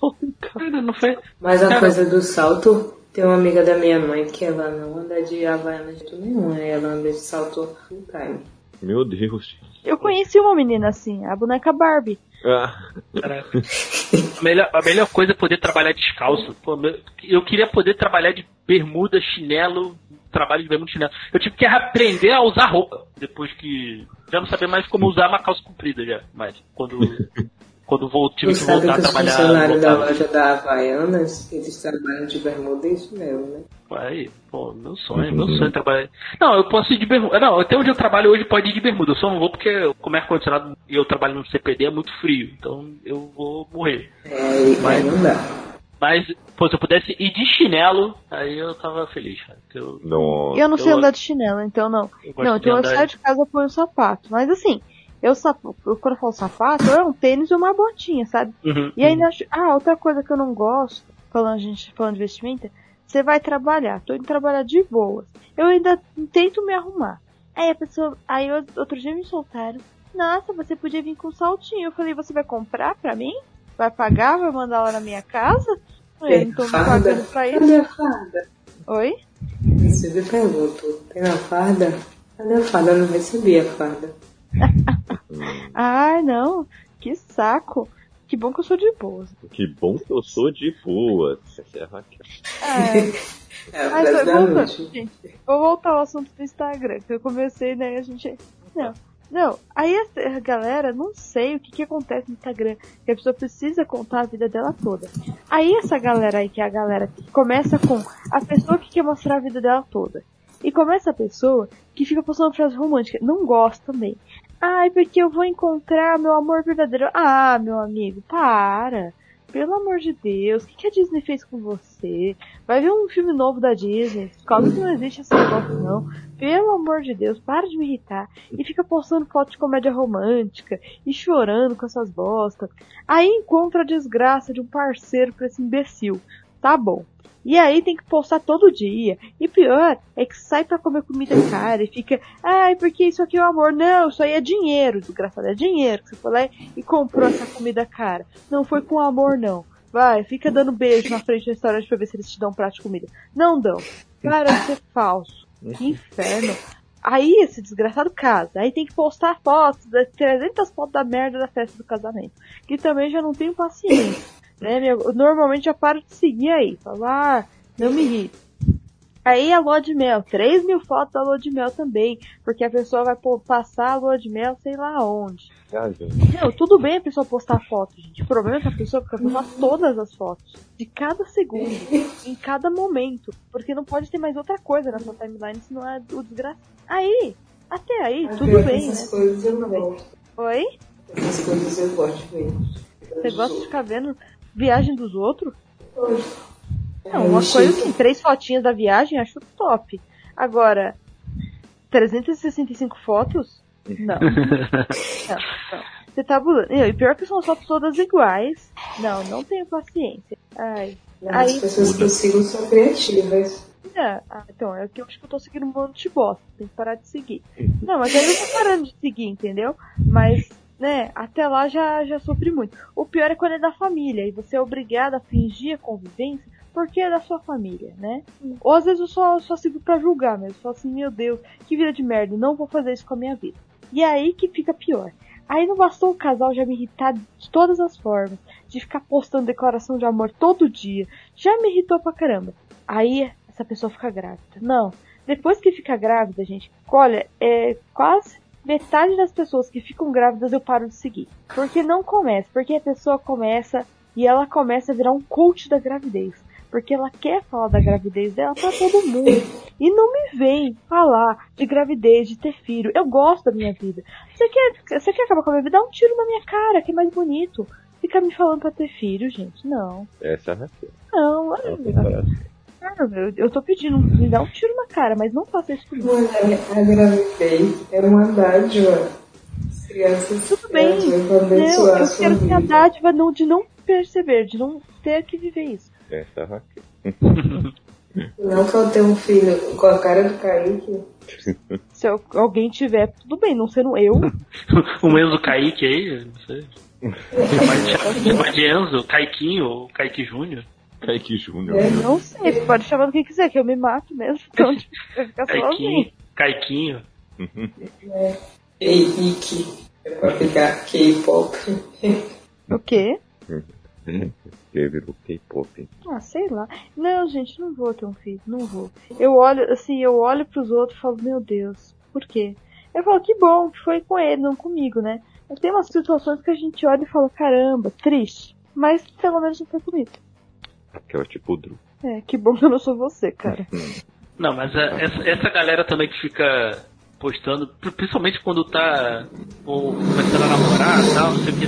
Alto em casa. Cara, não. Mas a Cara- coisa do salto, tem uma amiga da minha mãe que ela não anda de havaiana de jeito nenhum, né? ela anda de salto full time. Meu Deus. Eu conheci uma menina assim, a boneca Barbie. Ah, Caraca. A melhor, a melhor coisa é poder trabalhar descalço. Pô, eu queria poder trabalhar de bermuda, chinelo, trabalho de bermuda e chinelo. Eu tive que aprender a usar roupa. Depois que. Já não sabia mais como usar uma calça comprida já. Mas quando. Quando vou, tive Você que sabe voltar a que os trabalhar. funcionários da loja da Havaianas, eles trabalham de bermuda e chinelo, né? Aí, pô, meu sonho, meu sonho é trabalhar. Não, eu posso ir de bermuda. Não, até onde eu trabalho hoje pode ir de bermuda. Eu só não vou porque, como é ar-condicionado e eu trabalho no CPD, é muito frio. Então eu vou morrer. É, Mas- não dá. Mas, pô, se eu pudesse ir de chinelo, aí eu tava feliz, cara. Eu, nossa. Eu não sei eu- andar de chinelo, então não. eu Não, de então eu saio de casa põe um sapato. Mas assim, eu, eu quando eu falo sapato, é um tênis e uma botinha, sabe? Uhum, E ainda acho. Ah, outra coisa que eu não gosto, falando, a gente falando de vestimenta, você vai trabalhar, tô indo trabalhar de boas. Eu ainda tento me arrumar. Aí a pessoa. Aí eu- outro dia me soltaram. Nossa, você podia vir com saltinho. Eu falei, você vai comprar pra mim? Vai pagar? Vai mandar lá na minha casa? Eu não tô me pagando pra isso. Cadê a farda? Oi? Eu sempre pergunto, tem a farda? Cadê a farda? Eu não recebi a farda. Ai, não. Que saco. Que bom que eu sou de boas. Que bom que eu sou de boa. Essa é a Raquel. É a Mas voltando, gente, vou voltar ao assunto do Instagram, que eu comecei, né, a gente... Não, não, aí a, a galera, não sei o que que acontece no Instagram, que a pessoa precisa contar a vida dela toda. Aí essa galera aí, que é a galera que começa com a pessoa que quer mostrar a vida dela toda. E começa a pessoa que fica postando frase romântica, não gosta também. Ai, porque eu vou encontrar meu amor verdadeiro. Ah, meu amigo, para. Pelo amor de Deus, o que, que a Disney fez com você? Vai ver um filme novo da Disney. Descobre que não existe esse negócio, não. Pelo amor de Deus, para de me irritar. E fica postando foto de comédia romântica e chorando com essas bostas. Aí encontra a desgraça de um parceiro pra esse imbecil. Tá bom. E aí tem que postar todo dia. E pior é que sai pra comer comida cara e fica, ai, porque isso aqui é o amor. Não, isso aí é dinheiro, desgraçado. É dinheiro que você foi lá e comprou essa comida cara. Não foi com amor, não. Vai, fica dando beijo na frente do restaurante pra ver se eles te dão um prato de comida. Não dão. Para de ser falso. Que inferno. Aí esse desgraçado casa. Aí tem que postar fotos, das 300 fotos da merda da festa do casamento. Que também já não tenho paciência. Né? meu? Normalmente já paro de seguir aí. Falo, ah, não me irrita. Aí a lua de mel, 3 mil fotos da lua de mel também, porque a pessoa vai pô- passar a lua de mel sei lá onde. Ah. Não, tudo bem a pessoa postar foto, gente. O problema é que a pessoa quer postar todas as fotos. De cada segundo. em cada momento. Porque não pode ter mais outra coisa na sua timeline, senão é o desgraça. Aí, até aí, tudo bem, Essas né? coisas eu bem. gosto. Oi? Essas coisas eu gosto mesmo. Você gosta de ficar vendo viagem dos outros? Não, uma coisa assim, três fotinhas da viagem, acho top. Agora, 365 fotos? Não. não, não. Você tá bulando. E pior que são as fotos todas iguais. Não, não tenho paciência. Ai. As Aí- pessoas que eu sigo são criativas. É, ah, então, é que eu acho que eu tô seguindo um monte de bosta. Tem que parar de seguir. Não, mas aí eu tô parando de seguir, entendeu? Mas, né, até lá já, já sofri muito. O pior é quando é da família e você é obrigado a fingir a convivência porque é da sua família, né? Ou às vezes eu só, só sigo pra julgar mesmo. Só assim, meu Deus, que vida de merda, não vou fazer isso com a minha vida. E é aí que fica pior. Aí não bastou o casal já me irritar de todas as formas, de ficar postando declaração de amor todo dia. Já me irritou pra caramba. Aí essa pessoa fica grávida. Não. Depois que fica grávida, gente, olha, é quase metade das pessoas que ficam grávidas eu paro de seguir. Porque não começa, porque a pessoa começa e ela começa a virar um coach da gravidez. Porque ela quer falar da gravidez dela pra todo mundo. E não me vem falar de gravidez, de ter filho. Eu gosto da minha vida. Você quer, você quer acabar com a minha vida? Dá um tiro na minha cara, que é mais bonito. Fica me falando pra ter filho, gente. Não. Essa é a Raquel. Não, olha. Cara, eu, eu tô pedindo, me dá um tiro na cara, mas não faça isso comigo. Mano, a a gravidez é uma dádiva. As crianças, Tudo bem. eu sua quero ter a dádiva não, de não perceber, de não ter que viver isso. É a Raquel. Não que eu tenha um filho com a cara do Kaique. Se eu- alguém tiver, tudo bem, não sendo eu. o Enzo Kaique aí, não sei. Chamar de, chamar de Enzo, Caiquinho ou Kaique Júnior. Kaique Júnior. É. Não sei, pode chamar do que quiser, que eu me mato mesmo. Então, tipo, vai ficar sozinho. Caiquinho. Ei, Ike. É pra ficar K-pop. O quê? Que virou K-pop. Ah, sei lá. Não, gente, não vou ter um filho, não vou. Eu olho, assim, eu olho pros outros e falo, meu Deus, por quê? Eu falo, que bom que foi com ele, não comigo, né? Tem umas situações que a gente olha e fala, caramba, triste. Mas pelo menos não foi comigo. Que é tipo o Drew. É, que bom que eu não sou você, cara. Não, mas é- essa, essa galera também que fica postando, pri- principalmente quando tá ou, começando a namorar e tal, não sei o que.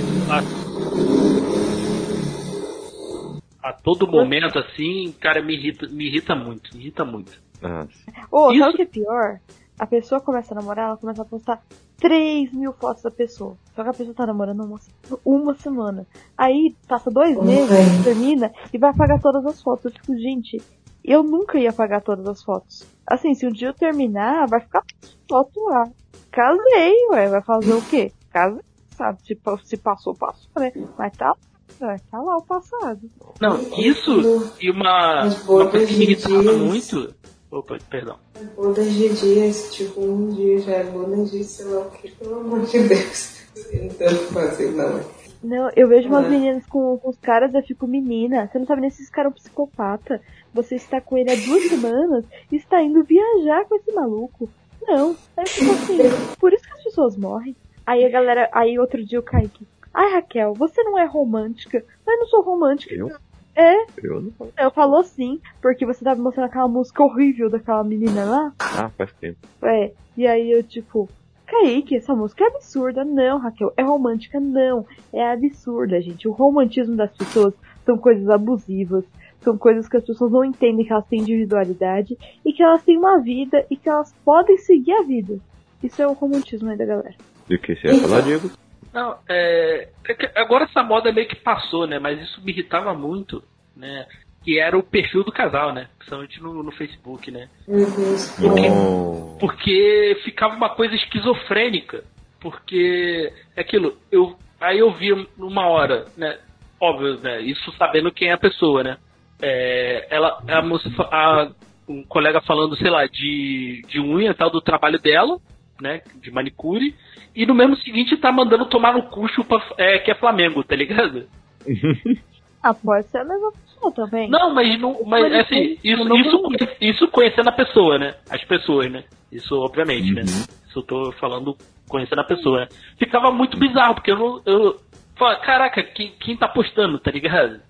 A, a todo momento, assim, cara, me irrita, me irrita muito, me irrita muito. Ah, Ô, sabe Isso- o que é pior? A pessoa começa a namorar, ela começa a postar 3 mil fotos da pessoa. Só que a pessoa tá namorando uma, uma semana. Aí passa dois meses, termina e vai apagar todas as fotos. Eu fico, gente, eu nunca ia apagar todas as fotos. Assim, se um dia eu terminar, vai ficar foto lá. Casei, ué, vai fazer o quê? Casei, sabe? Se, se passou, passou, né? Mas tá, vai tá lá o passado. Não, isso e uma, uma coisa que me irritava muito. Opa, perdão. Bodas de dias, tipo, um dia já é bodas de sei lá o que, pelo amor de Deus. Fazer, não. Não, eu vejo umas É. meninas com, com os caras, eu fico, menina, você não sabe nem se esse cara é um psicopata. Você está com ele há duas semanas e está indo viajar com esse maluco. Não. Aí eu fico assim, por isso que as pessoas morrem. Aí a galera, aí outro dia o Kaique, ai Raquel, você não é romântica. Mas eu não sou romântica. Eu? É, Eu não. eu falou sim, porque você tava mostrando aquela música horrível daquela menina lá. Ah, faz tempo. É, e aí eu tipo, Kaique, essa música é absurda. Não, Raquel, é romântica? Não, é absurda, gente. O romantismo das pessoas são coisas abusivas, são coisas que as pessoas não entendem que elas têm individualidade e que elas têm uma vida e que elas podem seguir a vida. Isso é o romantismo aí da galera. De que você ia falar, Diego? Não, é, é que agora essa moda meio que passou, né? Mas isso me irritava muito, né? Que era o perfil do casal, né? Principalmente no, no Facebook, né? Deus. Porque- Oh. Porque ficava uma coisa esquizofrênica. Porque é aquilo, eu, aí eu vi numa hora, né? Óbvio, né? Isso sabendo quem é a pessoa, né? É, ela, a moça, a, um colega falando, sei lá, de, de unha e tal, do trabalho dela, né? De manicure. E no mesmo seguinte tá mandando tomar no cu chupa, é, que é Flamengo, tá ligado? Ah, pode ser a mesma pessoa também. Não, mas não. Mas assim, isso, não isso, isso conhecendo a pessoa, né? As pessoas, né? Isso, obviamente, né? Uhum. Isso eu tô falando conhecendo a pessoa, né? Ficava muito bizarro, porque eu não. Eu, fala, caraca, quem, quem tá postando, tá ligado?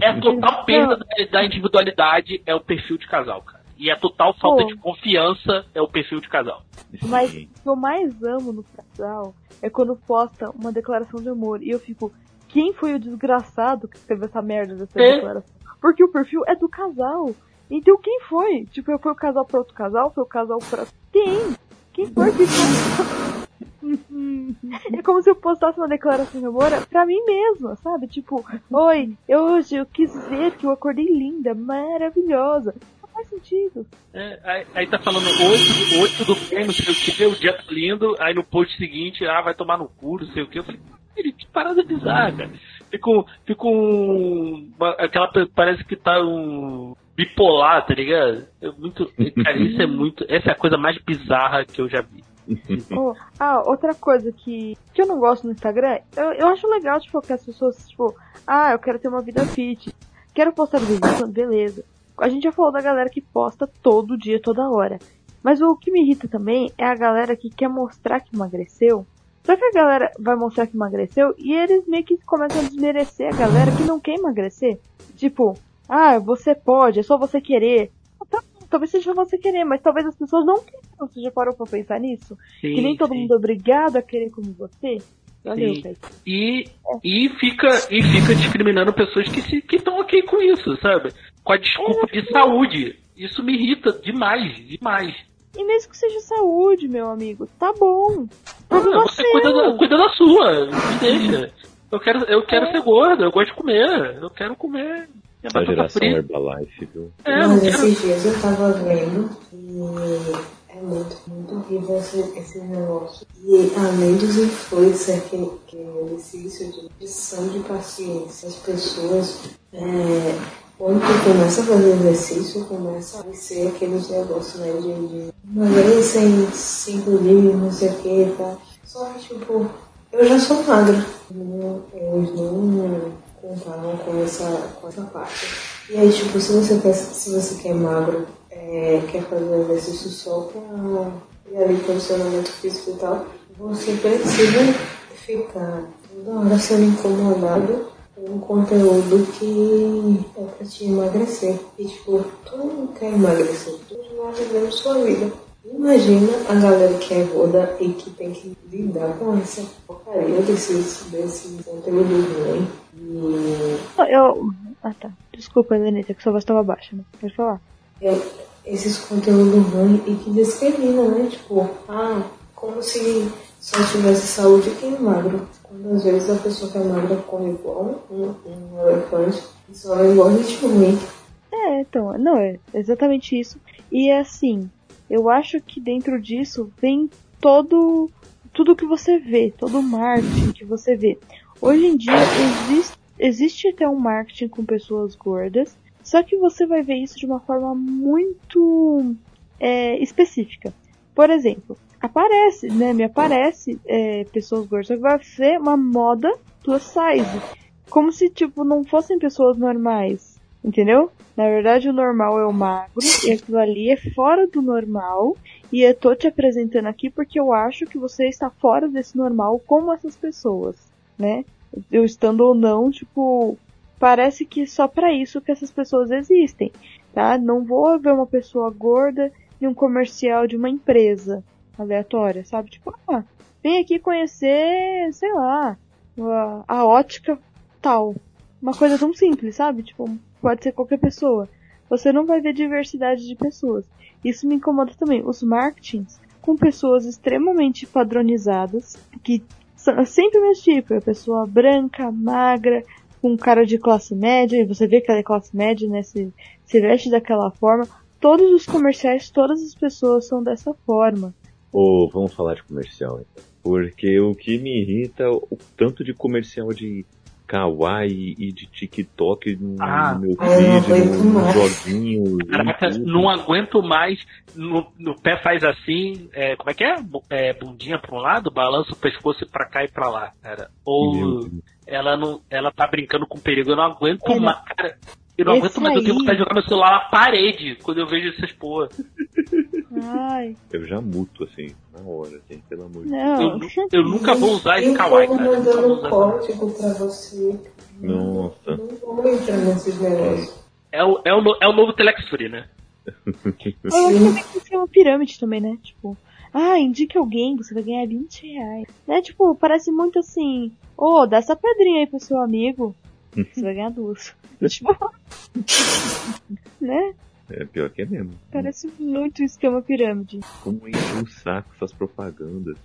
É a total perda da, da individualidade é o perfil de casal, cara. E a total falta Pô. de confiança é o perfil de casal. Mas o que eu mais amo no casal é quando posta uma declaração de amor e eu fico, quem foi o desgraçado que escreveu essa merda dessa É. declaração? Porque o perfil é do casal. Então quem foi? Tipo, foi o casal pra outro casal? Foi o casal pra. Quem? Quem foi que É como se eu postasse uma declaração de amor pra mim mesma, sabe? Tipo, oi, eu hoje eu quis ver que eu acordei linda, maravilhosa. Faz sentido. É, aí, aí tá falando 8, 8 do bem, não sei o que, o dia tá lindo, aí no post seguinte, ah, vai tomar no cu, não sei o que. Eu falei, "Filho, que parada bizarra, cara. Fico, fico um, uma- aquela, parece que tá um bipolar, tá ligado? É muito, cara, isso é muito, essa é a coisa mais bizarra que eu já vi. Oh, ah, outra coisa que, que eu não gosto no Instagram, eu, eu acho legal, tipo, que as pessoas, tipo, ah, eu quero ter uma vida fit, quero postar vídeo, beleza. A gente já falou da galera que posta todo dia, toda hora. Mas o que me irrita também é a galera que quer mostrar que emagreceu. Só que a galera vai mostrar que emagreceu e eles meio que começam a desmerecer a galera que não quer emagrecer. Tipo, ah, você pode, é só você querer. Tá bom, Talvez seja você querer, mas talvez as pessoas não queiram. Você já parou pra pensar nisso? Sim, que nem todo sim. mundo é obrigado a querer como você. Sim. E, e, fica, e fica discriminando pessoas que se- que estão ok com isso, sabe? Com a desculpa de saúde. Isso me irrita demais, demais. E mesmo que seja saúde, meu amigo, tá bom. Ah, Problema você seu. cuida da, cuida da sua, me deixa. Eu quero, eu quero ser gordo, eu gosto de comer, eu quero comer Essa batata geração frita. Herbalife, viu? É, quero- esses dias eu tava vendo e é muito, muito horrível esse, esse negócio. E além dos influencers que, que é exercício de lição de paciência, as pessoas, é, quando tu começa a fazer exercício, começa a ser aqueles negócios, né, de, de emagreça em 5 dias, não sei o que, tá? Só que, tipo, eu já sou magra. Eles não comparam com essa, com essa parte. E aí, tipo, se você quer, se você quer magro, é, quer fazer exercício só pra ir ali condicionamento físico e tal, você precisa ficar toda hora sendo incomodado com um conteúdo que é pra te emagrecer. E tipo, todo mundo quer emagrecer, mundo vai vivendo sua vida. Imagina a galera que é gorda e que tem que lidar com essa porcaria desse, desse conteúdo ruim. E Eu. Ah tá. Desculpa, Lenita, que sua voz tava baixa, né? Pode falar. é, esses conteúdos ruins e que discrimina, né? Tipo, ah, como se só tivesse saúde quem é magro. Quando às vezes a pessoa que é magra come igual um, um elefante e só engorda de ruim. É, então, não, é exatamente isso. E é assim, eu acho que dentro disso vem todo tudo que você vê, todo o marketing que você vê. Hoje em dia existe, existe até um marketing com pessoas gordas, só que você vai ver isso de uma forma muito é, específica. Por exemplo, aparece, né? Me aparece é, pessoas gordas. Só que vai ser uma moda plus size. Como se, tipo, não fossem pessoas normais. Entendeu? Na verdade, o normal é o magro, e aquilo ali é fora do normal. E eu tô te apresentando aqui porque eu acho que você está fora desse normal como essas pessoas, né? Eu estando ou não, tipo, parece que só para isso que essas pessoas existem, tá? Não vou ver uma pessoa gorda em um comercial de uma empresa aleatória, sabe? Tipo, ah, vem aqui conhecer, sei lá, a, ótica tal. Uma coisa tão simples, sabe? Tipo, pode ser qualquer pessoa. Você não vai ver diversidade de pessoas. Isso me incomoda também. Os marketings com pessoas extremamente padronizadas, que são sempre o mesmo tipo, é a pessoa branca, magra, com cara de classe média, e você vê que ela é classe média, né? Se, se veste daquela forma. Todos os comerciais, todas as pessoas são dessa forma. Ou vamos falar de comercial então. Porque o que me irrita é o tanto de comercial de kawaii e de TikTok no, Ah, meu eu não feed, no, no mais. joguinho. Caraca, não aguento mais. No, no pé faz assim, é, como é que é? É? Bundinha pra um lado, balança o pescoço pra cá e pra lá, cara. Ou Meu Deus. Ela não, ela tá brincando com perigo. Eu não aguento Olha, mais, cara. Eu não esse aguento mais. Eu tenho aí- vontade de jogar meu celular na parede quando eu vejo essas porra. Ai, Eu já muto assim, na hora, assim, pelo amor de Deus. Eu, eu nunca vou usar esse kawaii, cara. Eu nunca vou mandando código pra você. Nossa. Não vou entrar nesses negócios. É o, é, o, é o novo Telex Free, né? Eu acho que também tem que ser uma pirâmide também, né? Tipo, ah, indique alguém, você vai ganhar 20 reais. Né? Tipo, parece muito assim, ô, dá essa pedrinha aí pro seu amigo, você vai ganhar duas. tipo, né? É pior que é mesmo. Parece muito esquema pirâmide. Como encher o saco essas propagandas.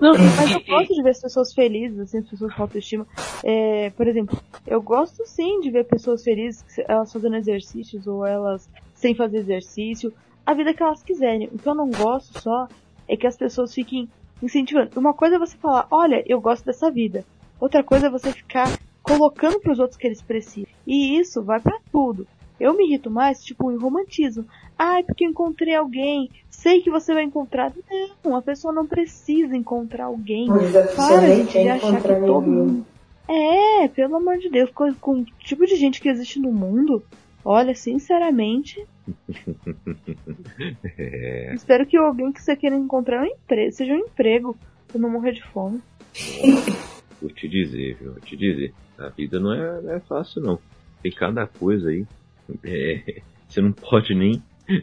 Não, Mas e- eu gosto de ver as pessoas felizes, assim, as pessoas com autoestima. É, por exemplo, eu gosto sim de ver pessoas felizes, elas fazendo exercícios ou elas sem fazer exercício, a vida que elas quiserem. O que eu não gosto só é que as pessoas fiquem incentivando. Uma coisa é você falar, olha, eu gosto dessa vida. Outra coisa é você ficar colocando pros outros que eles precisam. E isso vai pra tudo. Eu me irrito mais, tipo, em romantismo. Ai, porque eu encontrei alguém. Sei que você vai encontrar. Não, a pessoa não precisa encontrar alguém. Mas a Para, gente, de achar que todo mundo. É, pelo amor de Deus, com, com o tipo de gente que existe no mundo, olha, sinceramente, É, espero que alguém que você queira encontrar um empre- seja um emprego, pra não morrer de fome. vou te dizer, viu? Vou te dizer. A vida não é, não é fácil, não. Tem cada coisa aí. É, você não pode nem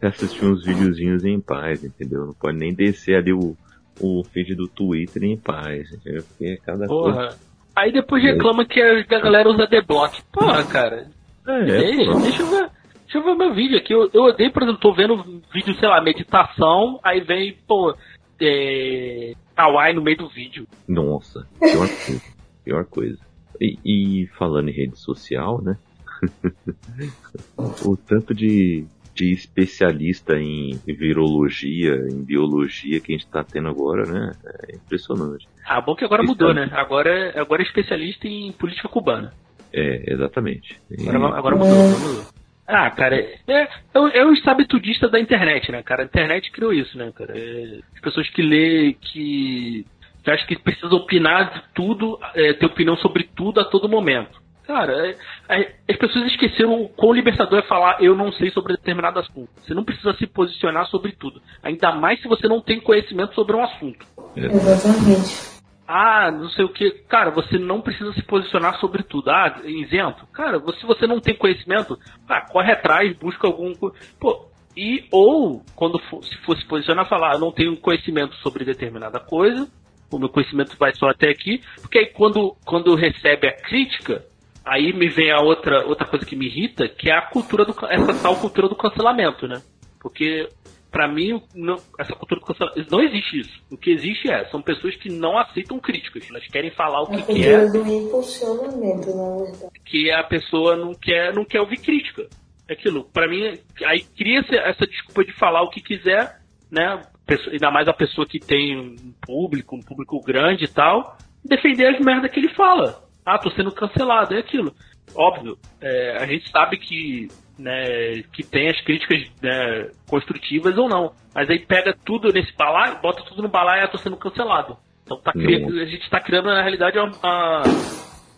assistir uns videozinhos em paz, entendeu? Não pode nem descer ali o, o feed do Twitter em paz, entendeu? Porque é cada coisa. Porra. Aí depois reclama que a galera usa adblock. Porra, cara. É, Deixa, pô. deixa eu ver. Deixa eu ver meu vídeo aqui. Eu, eu odeio, por exemplo, tô vendo vídeo, sei lá, meditação, aí vem, pô, é. Kawaii no meio do vídeo. Nossa, pior coisa. Pior coisa. E, e falando em rede social, né? o tanto de, de especialista em virologia, em biologia que a gente tá tendo agora, né? É impressionante. Ah, bom que agora mudou, né? Agora, é- agora é especialista em política cubana. É, exatamente. E- Agora, agora mudou, agora mudou. Ah, cara, é, é, o- é o sabitudista da internet, né, cara? A internet criou isso, né, cara? É, as pessoas que lê, que, que acham que precisam opinar de tudo, é, ter opinião sobre tudo a todo momento. Cara, é- é- as pessoas esqueceram o quão libertador é falar eu não sei sobre determinado assunto. Você não precisa se posicionar sobre tudo. Ainda mais se você não tem conhecimento sobre um assunto. Exatamente. Ah, não sei o que. Cara, você não precisa se posicionar sobre tudo. Ah, isento. Cara, você- se você não tem conhecimento, ah, corre atrás, busca algum. Pô, e ou, quando for, se for se posicionar, falar, eu não tenho conhecimento sobre determinada coisa, o meu conhecimento vai só até aqui, porque aí quando, quando recebe a crítica, aí me vem a outra, outra coisa que me irrita, que é a cultura do essa tal cultura do cancelamento, né? Porque Pra mim, não- essa cultura do cancelamento. Não existe isso. O que existe é, são pessoas que não aceitam críticas. Elas querem falar o que quer, cultura do impulsionamento, na verdade. que a pessoa não quer, não quer ouvir crítica. É aquilo. Pra mim, aí cria-se essa desculpa de falar o que quiser, né? Pessoa- Ainda mais a pessoa que tem um público, um público grande e tal, defender as merdas que ele fala. Ah, tô sendo cancelado, é aquilo. Óbvio, é, a gente sabe que né, que tem as críticas né, construtivas ou não. Mas aí pega tudo nesse balaio, bota tudo no balaio e eu tô sendo cancelado. Então tá criando, a gente está criando, na realidade, uma, uma,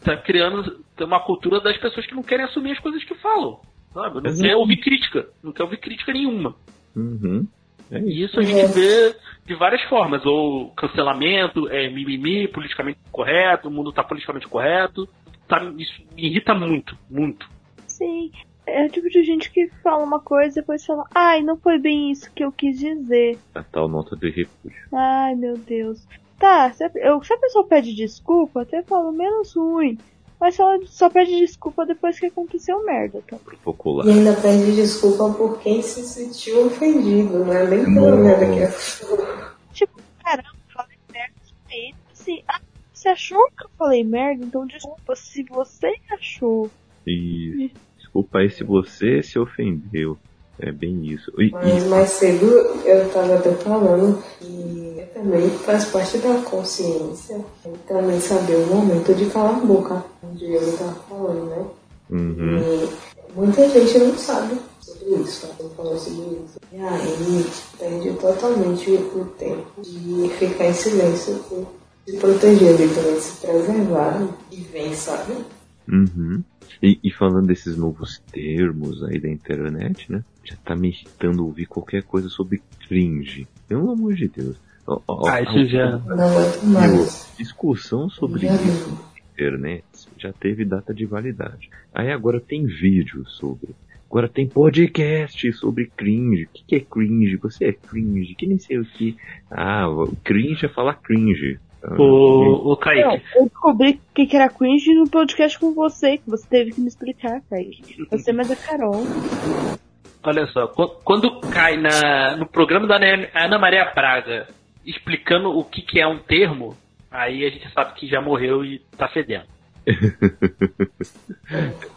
tá criando uma cultura das pessoas que não querem assumir as coisas que falam. Sabe? Não quer ouvir crítica. Não quer ouvir crítica nenhuma. Uhum. É isso. E isso a gente vê de várias formas. Ou cancelamento, é mimimi, politicamente correto, o mundo tá politicamente correto. Tá, isso me irrita muito, muito. Sim. É o tipo de gente que fala uma coisa e depois fala, ai, não foi bem isso que eu quis dizer. A tal nota de repúdio. Ai, meu Deus. Tá, se a, eu, se a pessoa pede desculpa, até falo menos ruim. Mas ela só pede desculpa depois que aconteceu merda, tá? Protocolar. E ainda pede desculpa por quem se sentiu ofendido, não é nem pela merda que é. Tipo, caramba, falei merda ele. Assim, ah, você achou que eu falei merda? Então desculpa se você achou. E desculpa aí se você se ofendeu. É bem isso. E, Mas e... mais cedo eu tava até falando que também faz parte da consciência também saber o momento de calar a boca, onde ele tava falando, né? Uhum. E muita gente não sabe sobre isso, tá? Eu falando sobre isso. E aí perde totalmente o tempo de ficar em silêncio, se proteger, literalmente, se preservar e vem, sabe? Uhum. E, e, falando desses novos termos aí da internet, né? Já tá me irritando ouvir qualquer coisa sobre cringe. Pelo amor de Deus. Ah, isso já. Não, discussão sobre já isso na internet já teve data de validade. Aí agora tem vídeo sobre. Agora tem podcast sobre cringe. O que, que é cringe? Você é cringe? Que nem sei o que. Ah, cringe é falar cringe. O, o Kaique. Não, eu descobri o que era cringe no podcast com você, que você teve que me explicar, Kaique. Você mais a Carol. Olha só, quando cai na, no programa da Ana Maria Braga explicando o que, que é um termo, aí a gente sabe que já morreu e tá fedendo.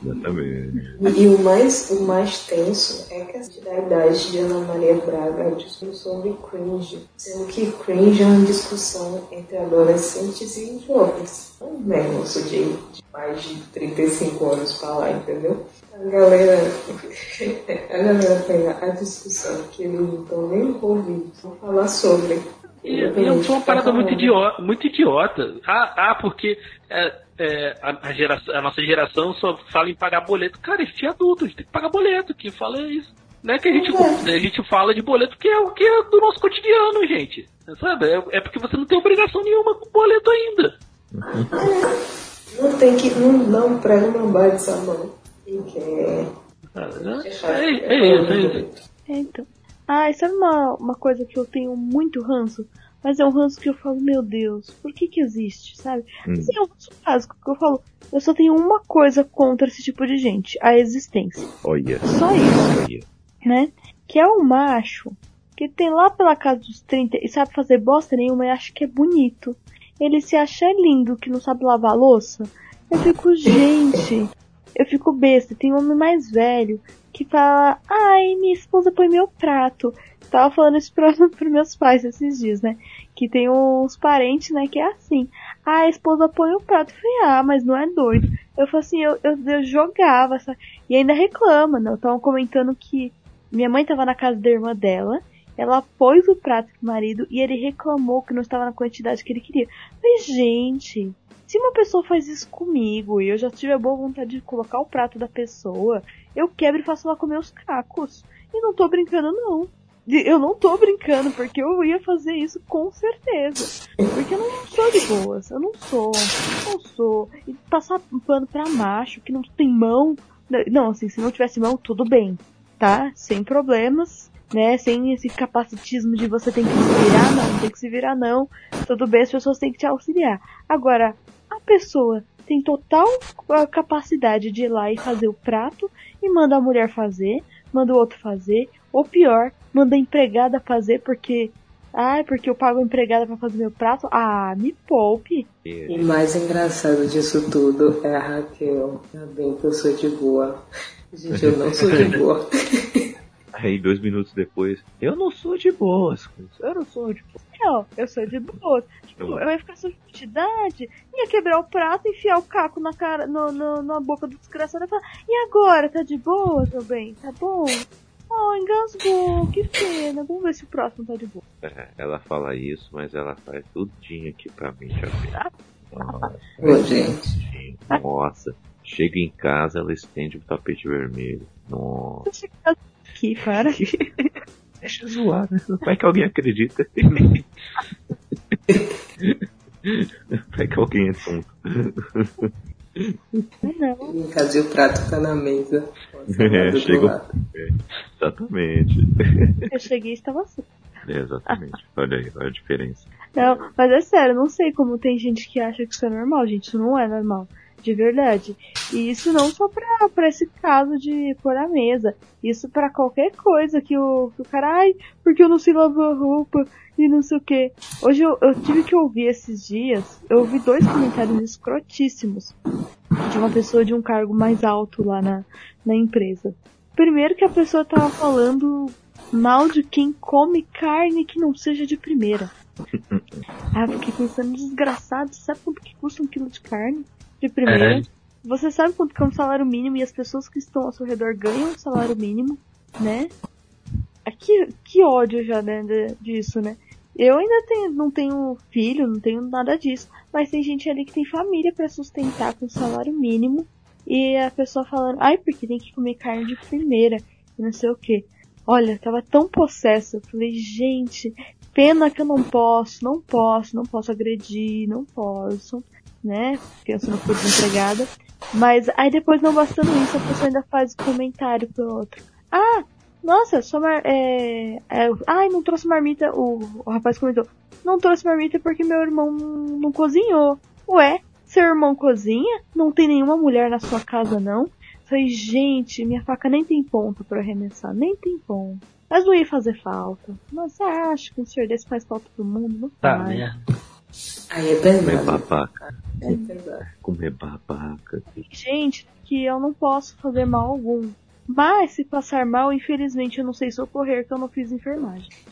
Exatamente. E o mais, o mais tenso é que a idade de Ana Maria Braga discutiu sobre cringe, sendo que cringe é uma discussão entre adolescentes e jovens. Não é negócio de, de mais de 35 anos pra lá, entendeu? A galera, a galera pega a discussão que eles não estão nem envolvidos, vão falar sobre. E, e é uma parada muito idiota, muito idiota. Ah, ah porque é, é, a, a, geração, a, nossa geração só fala em pagar boleto. Cara, isso é adulto, a gente tem que pagar boleto. Quem fala é isso. Não é que a gente, é. a gente fala de boleto que é o que é do nosso cotidiano, gente. Sabe? É, é porque você não tem obrigação nenhuma com boleto ainda. Não tem que. Não, não prego não bate sabão. Quem quer. Ah, é, é, é, isso, é isso. É, então. Ah, sabe uma, uma coisa que eu tenho muito ranço? Mas é um ranço que eu falo, meu Deus, por que que existe, sabe? Hum. Assim, é um ranço básico que eu falo, eu só tenho uma coisa contra esse tipo de gente, a existência. Olha. Só isso. Olha. Né? Que é um macho que tem lá pela casa dos 30 e sabe fazer bosta nenhuma e acha que é bonito. Ele se acha lindo que não sabe lavar louça. Eu fico, gente, eu fico besta. Tem um homem mais velho que fala, ai, minha esposa põe meu prato tava falando isso para pros meus pais esses dias, né? Que tem uns parentes, né, que é assim. Ah, a esposa põe o prato. Eu falei, ah, mas não é doido. Eu falei assim, eu, eu, eu jogava, sabe? E ainda reclama, né? Estavam comentando que minha mãe tava na casa da irmã dela, ela pôs o prato pro marido e ele reclamou que não estava na quantidade que ele queria. Mas, gente, se uma pessoa faz isso comigo e eu já tive a boa vontade de colocar o prato da pessoa, eu quebro e faço ela comer os cacos. E não tô brincando, não. Eu não tô brincando, porque eu ia fazer isso com certeza. Porque eu não sou de boas, eu não sou, não sou. E passar pano pra macho que não tem mão. Não, assim, se não tivesse mão, tudo bem, tá? Sem problemas, né? Sem esse capacitismo de você tem que se virar, não, tem que se virar, não. Tudo bem, as pessoas têm que te auxiliar. Agora, pessoa tem total capacidade de ir lá e fazer o prato e manda a mulher fazer, manda o outro fazer, ou pior, manda a empregada fazer porque. Ah, porque eu pago a empregada para fazer meu prato? Ah, me poupe. E mais engraçado disso tudo é a Raquel. Ainda bem que eu sou de boa. Gente, eu não sou de boa. Aí dois minutos depois, eu não sou de boas, eu não sou de boas. Não, eu sou de boas. Tipo, Eu- ia ficar sufidade, ia quebrar o prato, enfiar o caco na cara, no, no- na boca do desgraçado e falar, e agora, tá de boa, meu bem? Tá bom? Oh, engasgou, que pena. Vamos ver se o próximo tá de boa. É, ela fala isso, mas ela faz tudinho aqui pra mim, já vi. Nossa, Ô, gente. Nossa. Chega em casa, ela estende o tapete vermelho. Nossa. Deixa eu aqui, para. Deixa eu zoar, né? Vai que alguém acredita. Vai que alguém é tonto. Não. Em casa e o prato tá na mesa. É, chegou. É, exatamente. Eu cheguei e estava assim. É, exatamente. Olha aí, olha a diferença. Não, mas é sério, não sei como tem gente que acha que isso é normal, gente. Isso não é normal. De verdade. E isso não só pra, pra esse caso de pôr a mesa. Isso pra qualquer coisa que o, que o cara, ai, porque eu não sei lavar roupa e não sei o que. Hoje eu, eu tive que ouvir esses dias, eu ouvi dois comentários escrotíssimos de uma pessoa de um cargo mais alto lá na, na empresa. Primeiro que a pessoa tava falando mal de quem come carne que não seja de primeira. Ah, fiquei pensando, desgraçado, sabe quanto que custa um quilo de carne? De primeira. É. Você sabe quanto que é um salário mínimo e as pessoas que estão ao seu redor ganham um salário mínimo, né? Ah, Que, que ódio já, né, disso, né? Eu ainda tenho, não tenho filho, não tenho nada disso, mas tem gente ali que tem família pra sustentar com salário mínimo e a pessoa falando, ai, porque tem que comer carne de primeira e não sei o que. Olha, tava tão possessa, eu falei, gente, pena que eu não posso, não posso, não posso agredir, não posso, né? Criança não foi desempregada. Mas aí depois, não bastando isso, a pessoa ainda faz comentário pro outro. Ah, nossa, sua mar... É... é... Ai, não trouxe marmita. O... o rapaz comentou. Não trouxe marmita porque meu irmão não cozinhou. Ué, seu irmão cozinha? Não tem nenhuma mulher na sua casa, não? Falei, gente, minha faca nem tem ponta pra arremessar, nem tem ponta. Mas não ia fazer falta. Mas você acha que um senhor desse faz falta pro mundo? Não Tá, faz. né? Aí é Comer pesado. babaca. É. Comer babaca. gente que eu não posso fazer mal algum. Mas se passar mal, infelizmente eu não sei socorrer, que eu não fiz enfermagem.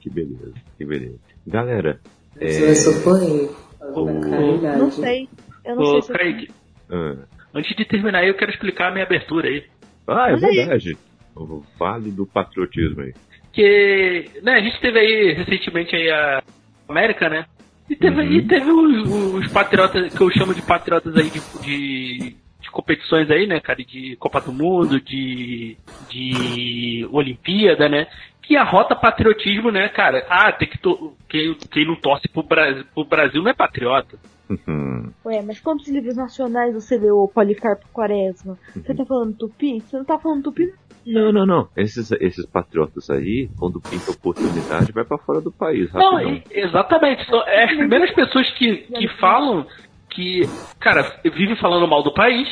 que beleza, que beleza. Galera, Você vai socorrer. O-. Não sei. Eu não Ô, sei se eu- Craig, ah, antes de terminar aí, eu quero explicar a minha abertura aí. ah, é Olha aí. verdade. O Vale do patriotismo aí. Que, né, a gente teve aí recentemente aí a América, né? E teve, Uhum. e teve os, os patriotas, que eu chamo de patriotas aí de, de, de competições aí, né, cara? De Copa do Mundo, de, de Olimpíada, né? Que a rota patriotismo, né, cara? Ah, tem que. To quem, quem não torce pro Brasil, pro Brasil não é patriota. Uhum. Ué, mas quantos livros nacionais você leu, ô Policarpo Quaresma? Você tá falando tupi? Você não tá falando tupi? Não, não, não. Esses, esses patriotas aí, quando pinta oportunidade, vai pra fora do país, Não, rapidão. exatamente. São- É as primeiras pessoas que, que falam que, cara, vive falando mal do país,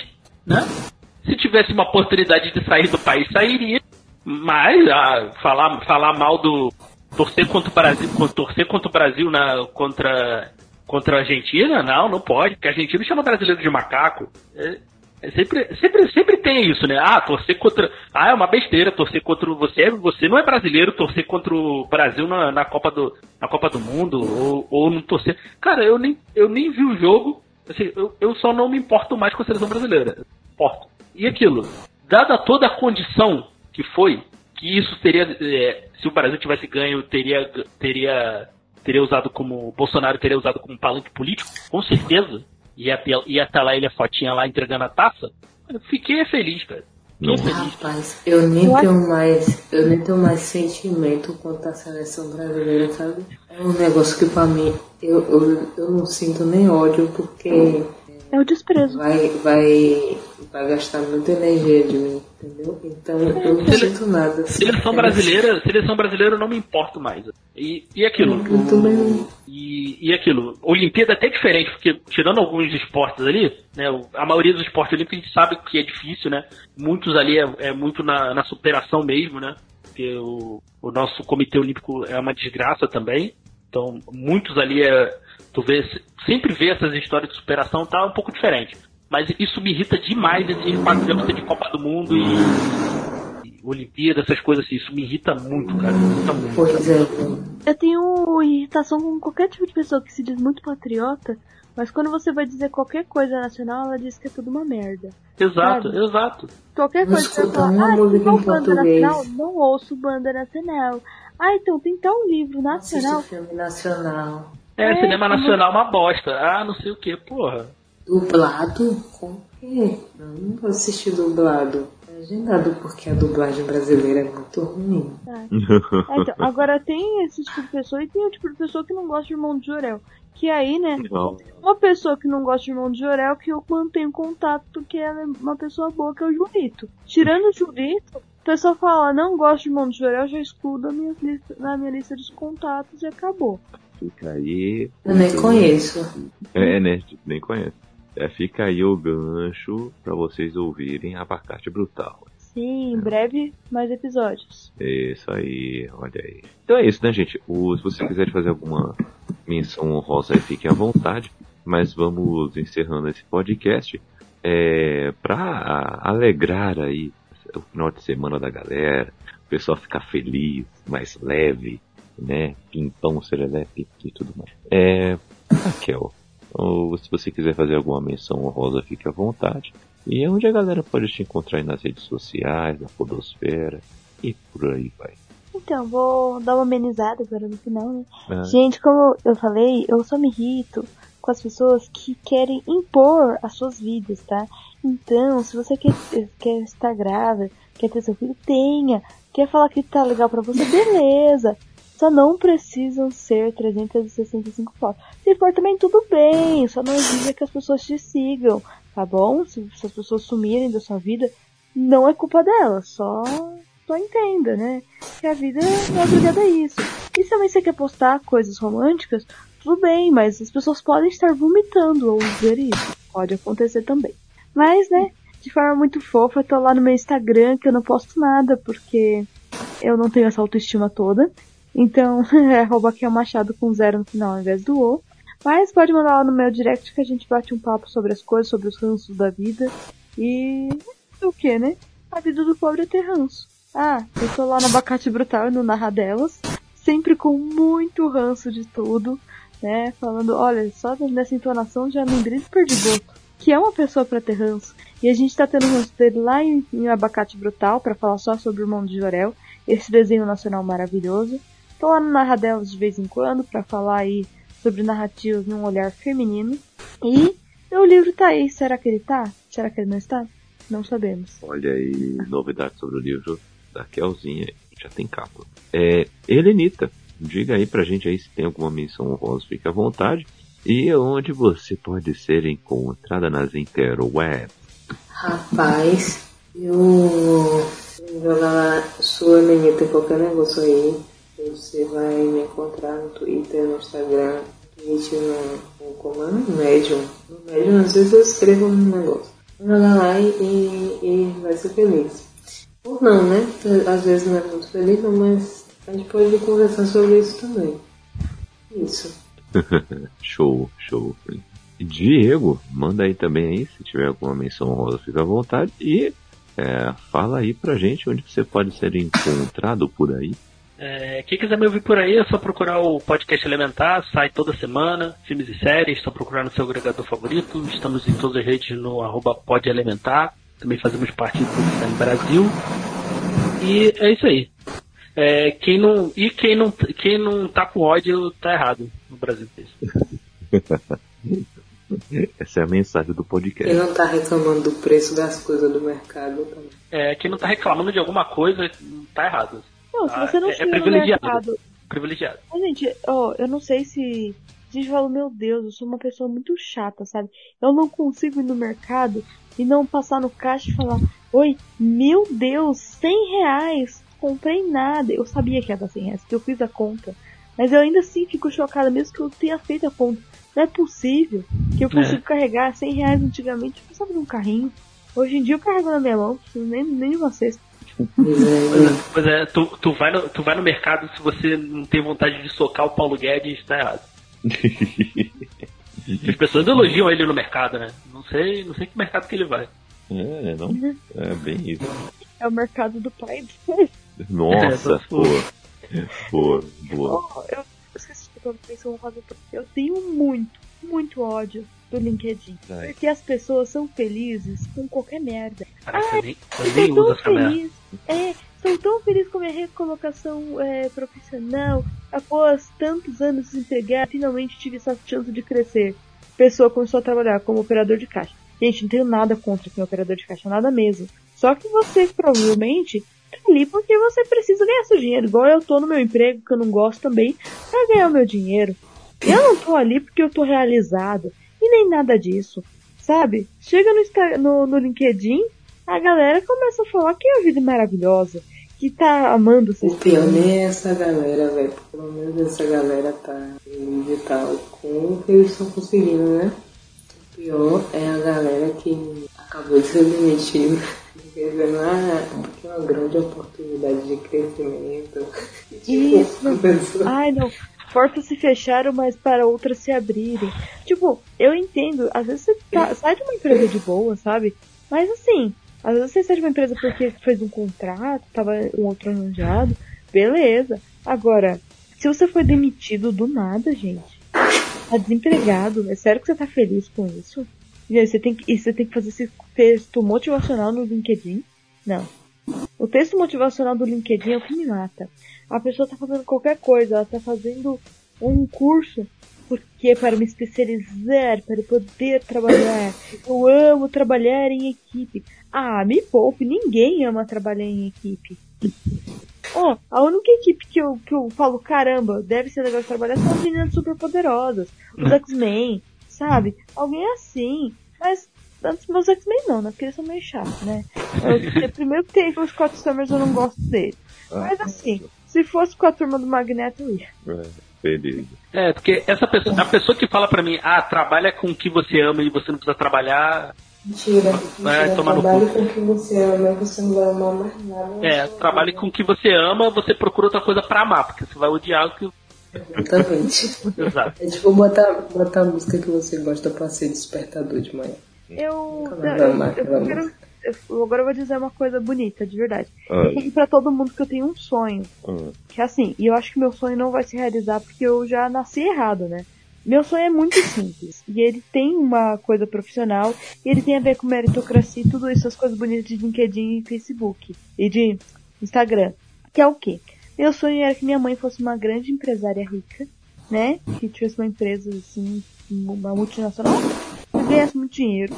né? Se tivesse uma oportunidade de sair do país, sairia. Mas ah, falar, falar mal do. Torcer contra o Brasil, torcer contra o Brasil na, contra, contra a Argentina, não, não pode, porque a Argentina chama brasileiro de macaco. É, é sempre, sempre, sempre tem isso, né? Ah, torcer contra. Ah, é uma besteira torcer contra o- você. Você não é brasileiro torcer contra o Brasil na, na Copa do na Copa do Mundo ou, ou não torcer. Cara, eu nem eu nem vi o jogo. Assim, eu, eu só não me importo mais com a seleção brasileira. Importo. E aquilo, dada toda a condição que foi, que isso teria é, se o Brasil tivesse ganho teria teria teria usado como Bolsonaro teria usado como palanque político, com certeza. Ia estar lá ele a fotinha lá entregando a taça. Eu fiquei feliz, cara. Feliz. Rapaz, eu nem acho- tenho mais, eu nem tenho mais sentimento quanto à seleção brasileira, sabe? É um negócio que pra mim eu, eu, eu não sinto nem ódio porque É o desprezo. vai, vai, vai gastar muita energia de mim, entendeu? Então eu não Sele- sinto nada. Seleção brasileira, seleção brasileira eu não me importo mais. E, e aquilo, Eu também E, e aquilo, Olimpíada é até diferente, porque tirando alguns esportes ali, né, a maioria dos esportes olímpicos a gente sabe que é difícil, né? Muitos ali é, é muito na, na superação mesmo, né? Porque o, o nosso comitê olímpico é uma desgraça também. Então, muitos ali é. Tu vê, sempre vê essas histórias de superação, tá um pouco diferente. Mas isso me irrita demais esse patriota de Copa do Mundo e, Olimpíada, essas coisas assim. Isso me irrita muito, cara. Me irrita muito. Pois é. Eu tenho irritação com qualquer tipo de pessoa que se diz muito patriota, mas quando você vai dizer qualquer coisa nacional, ela diz que é tudo uma merda. Exato, Sabe? exato. Qualquer coisa que você fala, ah, não banda nacional, não ouço banda nacional. Ah, então tem tal livro nacional. Filme nacional. É, É, cinema nacional é uma bosta. Ah, não sei o que, porra. Dublado? Com quê? Não, não vou assistir dublado. É agendado porque a dublagem brasileira é muito ruim. É, então, agora tem esse tipo de pessoa e tem o tipo de pessoa que não gosta de Irmão de Jorel. Que aí, né, Não. uma pessoa que não gosta de Irmão de Jorel que eu mantenho contato porque ela é uma pessoa boa, que é o Julito. Tirando o Julito, a pessoa fala, não gosto de Jorel, já excluo da minha lista, na minha lista de contatos e acabou. Fica aí. Eu nem conheço. É, né? Nem conhece. É, fica aí o gancho pra vocês ouvirem Abacate Brutal. Sim, em breve mais episódios. Isso aí, olha aí. Então é isso, né, gente? O- se vocês quiserem fazer alguma menção honrosa aí, fiquem à vontade. Mas vamos encerrando esse podcast. É, pra alegrar aí o final de semana da galera, o pessoal ficar feliz, mais leve, né? Pimpão, serelepe e tudo mais. É, Raquel, ou se você quiser fazer alguma menção honrosa, fique à vontade. E é onde a galera pode te encontrar aí nas redes sociais, na podosfera e por aí vai. Então, vou dar uma amenizada agora no final, né? Ah, Gente, como eu falei, eu só me irrito com as pessoas que querem impor as suas vidas, tá? Então, se você quer, quer estar grávida, quer ter seu filho, tenha. Quer falar que tá legal pra você, beleza. Só não precisam ser 365 fotos. Se for também tudo bem, só não exija que as pessoas te sigam, tá bom? Se, se as pessoas sumirem da sua vida, não é culpa delas, só, só entenda, né? Que a vida não é obrigada a isso. E se também você quer postar coisas românticas, tudo bem, mas as pessoas podem estar vomitando ao ver isso. Pode acontecer também. Mas, né, de forma muito fofa, eu tô lá no meu Instagram que eu não posto nada, porque eu não tenho essa autoestima toda. Então, é arroba aqui é Machado com zero no final ao invés do O. Mas pode mandar lá no meu direct que a gente bate um papo sobre as coisas, sobre os ranços da vida. E o que, né? A vida do pobre é ter ranço. Ah, eu tô lá no Abacate Brutal e no Narra Delas, sempre com muito ranço de tudo, né? Falando, olha, só nessa entonação já lembrei do Perdigoto, que é uma pessoa pra ter ranço. E a gente tá tendo ranço dele lá em, em Abacate Brutal, pra falar só sobre o irmão de Jorel, esse desenho nacional maravilhoso. Tô lá no Narra Delas de vez em quando, pra falar aí sobre narrativas num olhar feminino. E meu livro tá aí, será que ele tá? Será que ele não está? Não sabemos. Olha aí, novidade sobre o livro da Kelzinha, já tem capa. É, Helenita, diga aí pra gente aí se tem alguma menção honrosa, fique à vontade. E onde você pode ser encontrada nas interwebs. Rapaz, eu jogar sua menina qualquer negócio aí. Você vai me encontrar no Twitter, no Instagram, Twitch, no, no comando Medium. No Medium, às vezes eu escrevo um negócio. Joga lá e, e, vai ser feliz. Ou não, né? Às vezes não é muito feliz, mas a gente pode conversar sobre isso também. Isso. Show, show. Diego, manda aí também aí, se tiver alguma menção honrosa, fica à vontade. E é, fala aí pra gente onde você pode ser encontrado por aí. É, quem quiser me ouvir por aí é só procurar o podcast Elementar, sai toda semana, filmes e séries, só procurar no seu agregador favorito. Estamos em todas as redes no arroba podelementar. Também fazemos parte do Time Brasil. E é isso aí. É, quem não, e quem não, quem não tá com ódio tá errado no Brasil. Essa é a mensagem do Quem podcast. não tá reclamando do preço das coisas do mercado também. É, quem não tá reclamando de alguma coisa tá errado. Não, se Ah, você não é- é no privilegiado. mercado. Privilegiado. Mas, gente, ó, eu não sei se. A gente fala, meu Deus, eu sou uma pessoa muito chata, sabe? Eu não consigo ir no mercado e não passar no caixa e falar: Oi, meu Deus, 100 reais, comprei nada. Eu sabia que ia dar 100 reais, porque eu fiz a conta. Mas eu ainda assim fico chocada, mesmo que eu tenha feito a conta. Não é possível que eu consiga carregar 100 reais antigamente. Eu precisava de um carrinho. Hoje em dia eu carrego na minha mão, nem, nem de cesta. Pois é, pois é, tu, tu, vai no, tu vai no mercado se você não tem vontade de socar o Paulo Guedes, tá errado. As pessoas elogiam ele no mercado, né? Não sei, não sei que mercado que ele vai. É, não? É bem isso. É o mercado do pai dele. Nossa, pô. Boa, boa. Oh, eu esqueci de contar isso, eu vou fazer. Eu tenho muito, muito ódio do LinkedIn. Ai. Porque as pessoas são felizes com qualquer merda. Parece eu nem, eu Eu nem essa merda. feliz. É, sou tão feliz com a minha recolocação é, profissional. Após tantos anos desempregado, finalmente tive essa chance de crescer. Pessoa começou a trabalhar como operador de caixa. Gente, não tenho nada contra quem é operador de caixa, nada mesmo. Só que você provavelmente tá ali porque você precisa ganhar seu dinheiro. Igual eu tô no meu emprego, que eu não gosto também, pra ganhar o meu dinheiro. Eu não tô ali porque eu tô realizado. E nem nada disso. Sabe? Chega no, no, no LinkedIn, a galera começa a falar que a vida é maravilhosa. Que tá amando o O pior nem é essa galera, velho. Pelo menos essa galera tá feliz e tal com o que eles estão conseguindo, né? O pior é a galera que acabou de ser demitida. Dizendo, ah, porque é uma grande oportunidade de crescimento. Isso. Ai, não. Portas se fecharam, mas para outras se abrirem. Tipo, eu entendo. Às vezes você tá- sai de uma empresa de boa, sabe? Mas assim, às vezes você sai de uma empresa porque fez um contrato, tava um outro arranjado. Beleza. Agora, se você foi demitido do nada, gente, tá desempregado, é sério que você tá feliz com isso? E aí você tem que, você tem que fazer esse texto motivacional no LinkedIn? Não. O texto motivacional do LinkedIn é o que me mata. A pessoa tá fazendo qualquer coisa, ela tá fazendo um curso porque para me especializar, para poder trabalhar. Eu amo trabalhar em equipe. Ah, me poupe, ninguém ama trabalhar em equipe. Ó, a única equipe que eu, que eu falo, caramba, deve ser legal de trabalhar são as meninas super poderosas, os X-Men, sabe? Alguém assim. Mas antes meus X-Men não, né? Porque eles são meio chatos, né? Eu, primeiro que tem os Scott Summers, eu não gosto dele. Mas assim, se fosse com a turma do Magneto, eu ia. É, beleza. É, porque essa pessoa, a pessoa que fala pra mim, ah, trabalha com o que você ama e você não precisa trabalhar. Mentira, mentira. no Trabalhe cu. com o que você ama, você não vai amar mais nada. É, trabalhe com o que você ama, você procura outra coisa pra amar, porque você vai odiar o que. Exatamente. Exato. É tipo botar, botar a música que você gosta pra ser despertador de manhã. Eu. Não, eu, eu quero- eu- agora eu vou dizer uma coisa bonita, de verdade. Ah, E pra todo mundo que eu tenho um sonho. ah, Que é assim, e eu acho que meu sonho não vai se realizar porque eu já nasci errado, né? Meu sonho é muito simples. E ele tem uma coisa profissional, e ele tem a ver com meritocracia e tudo isso, as coisas bonitas de LinkedIn e Facebook. E de Instagram. Que é o quê? Meu sonho era que minha mãe fosse uma grande empresária rica, né? Que tivesse uma empresa assim, uma multinacional, que ganhasse muito dinheiro.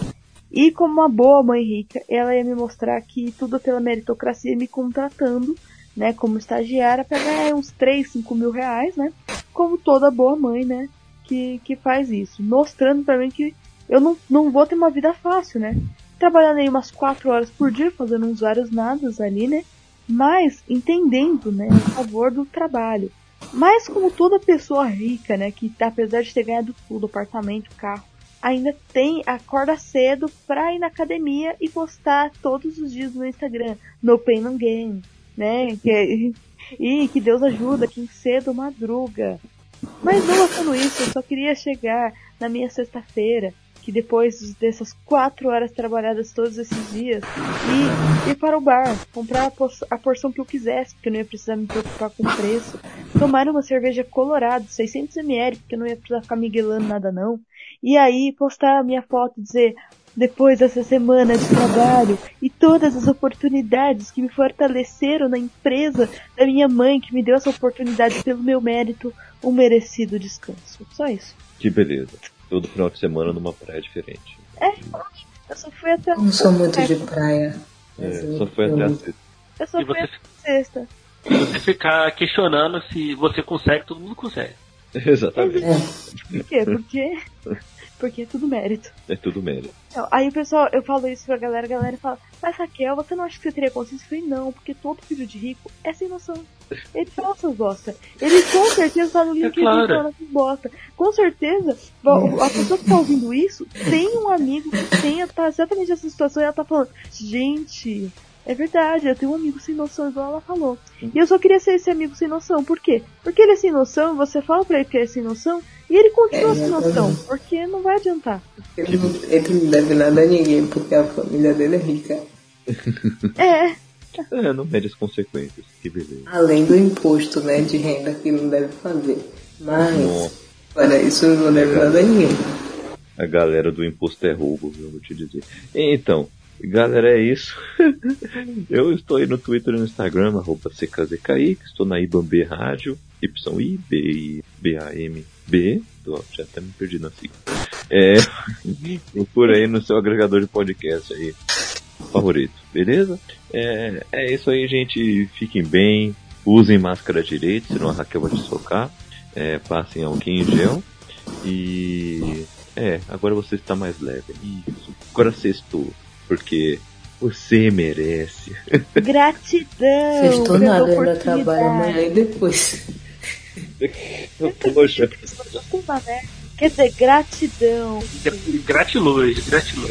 E como uma boa mãe rica, ela ia me mostrar que tudo pela meritocracia me contratando né, como estagiária para ganhar uns 3, 5 mil reais, né? Como toda boa mãe, né, que, que faz isso. Mostrando pra mim que eu não, não vou ter uma vida fácil, né? Trabalhando aí umas 4 horas por dia, fazendo uns vários nadas ali, né? Mas entendendo, né, a favor do trabalho. Mas como toda pessoa rica, né, que apesar de ter ganhado tudo, apartamento, carro, ainda tem, acorda cedo pra ir na academia e postar todos os dias no Instagram, no pain no gain, né? Que, é- e que Deus ajuda quem cedo madruga. Mas não bastando isso, eu só queria chegar na minha sexta-feira, que depois dessas quatro horas trabalhadas todos esses dias, e ir para o bar, comprar a, pos- a porção que eu quisesse, porque eu não ia precisar me preocupar com o preço, tomar uma cerveja colorada, 600ml, porque eu não ia precisar ficar miguelando nada não, e aí postar a minha foto e dizer, depois dessa semana de trabalho e todas as oportunidades que me fortaleceram na empresa da minha mãe, que me deu essa oportunidade pelo meu mérito, um merecido descanso. Só isso. que beleza. Todo final de semana numa praia diferente. Eu só fui até. Não sou muito de praia. É, só eu- até a sexta. Eu só E fui você, até sexta. se você ficar questionando se você consegue, todo mundo consegue. Exatamente. Por quê? Porque. Porque é tudo mérito. É tudo mérito. Então, aí o pessoal, eu falo isso pra galera, a galera fala, mas Raquel, você não acha que você teria consciência? Eu falei, não, porque todo filho de rico é sem noção. Ele fala essas bosta. Ele com certeza tá no LinkedIn claro. falando essas bosta. Com certeza, a pessoa que tá ouvindo isso tem um amigo que tenha tá exatamente essa situação e ela tá falando, gente, é verdade, eu tenho um amigo sem noção, igual ela falou. E eu só queria ser esse amigo sem noção. Por quê? Porque ele é sem noção, você fala pra ele que ele é sem noção, e ele continua É, sem noção, porque não vai adiantar. Ele não, ele não deve nada a ninguém, porque a família dele é rica. É. É, não mede as consequências. Que beleza. Além do imposto né, de renda que não deve fazer. Mas, Nossa. para isso não deve nada a ninguém. A galera do imposto é roubo, eu vou te dizer. Então, galera, é isso. eu estou aí no Twitter e no Instagram, arroba CKZKI, estou na IBAMB Rádio, Y-I-B-I-B-A-M-B, Tô- já até me perdi na sigla. É, procura aí no seu agregador de podcast aí, favorito, beleza? É, é isso aí, gente. Fiquem bem, usem máscara direito, senão a Raquel vai te socar. É, passem álcool em gel. E é, agora você está mais leve. Isso. Agora sextou. Porque você merece. Gratidão. Nada, eu ainda oportunidade. trabalho amanhã e depois. Poxa, merda. Quer dizer, gratidão. Gratiluz, gratiluz.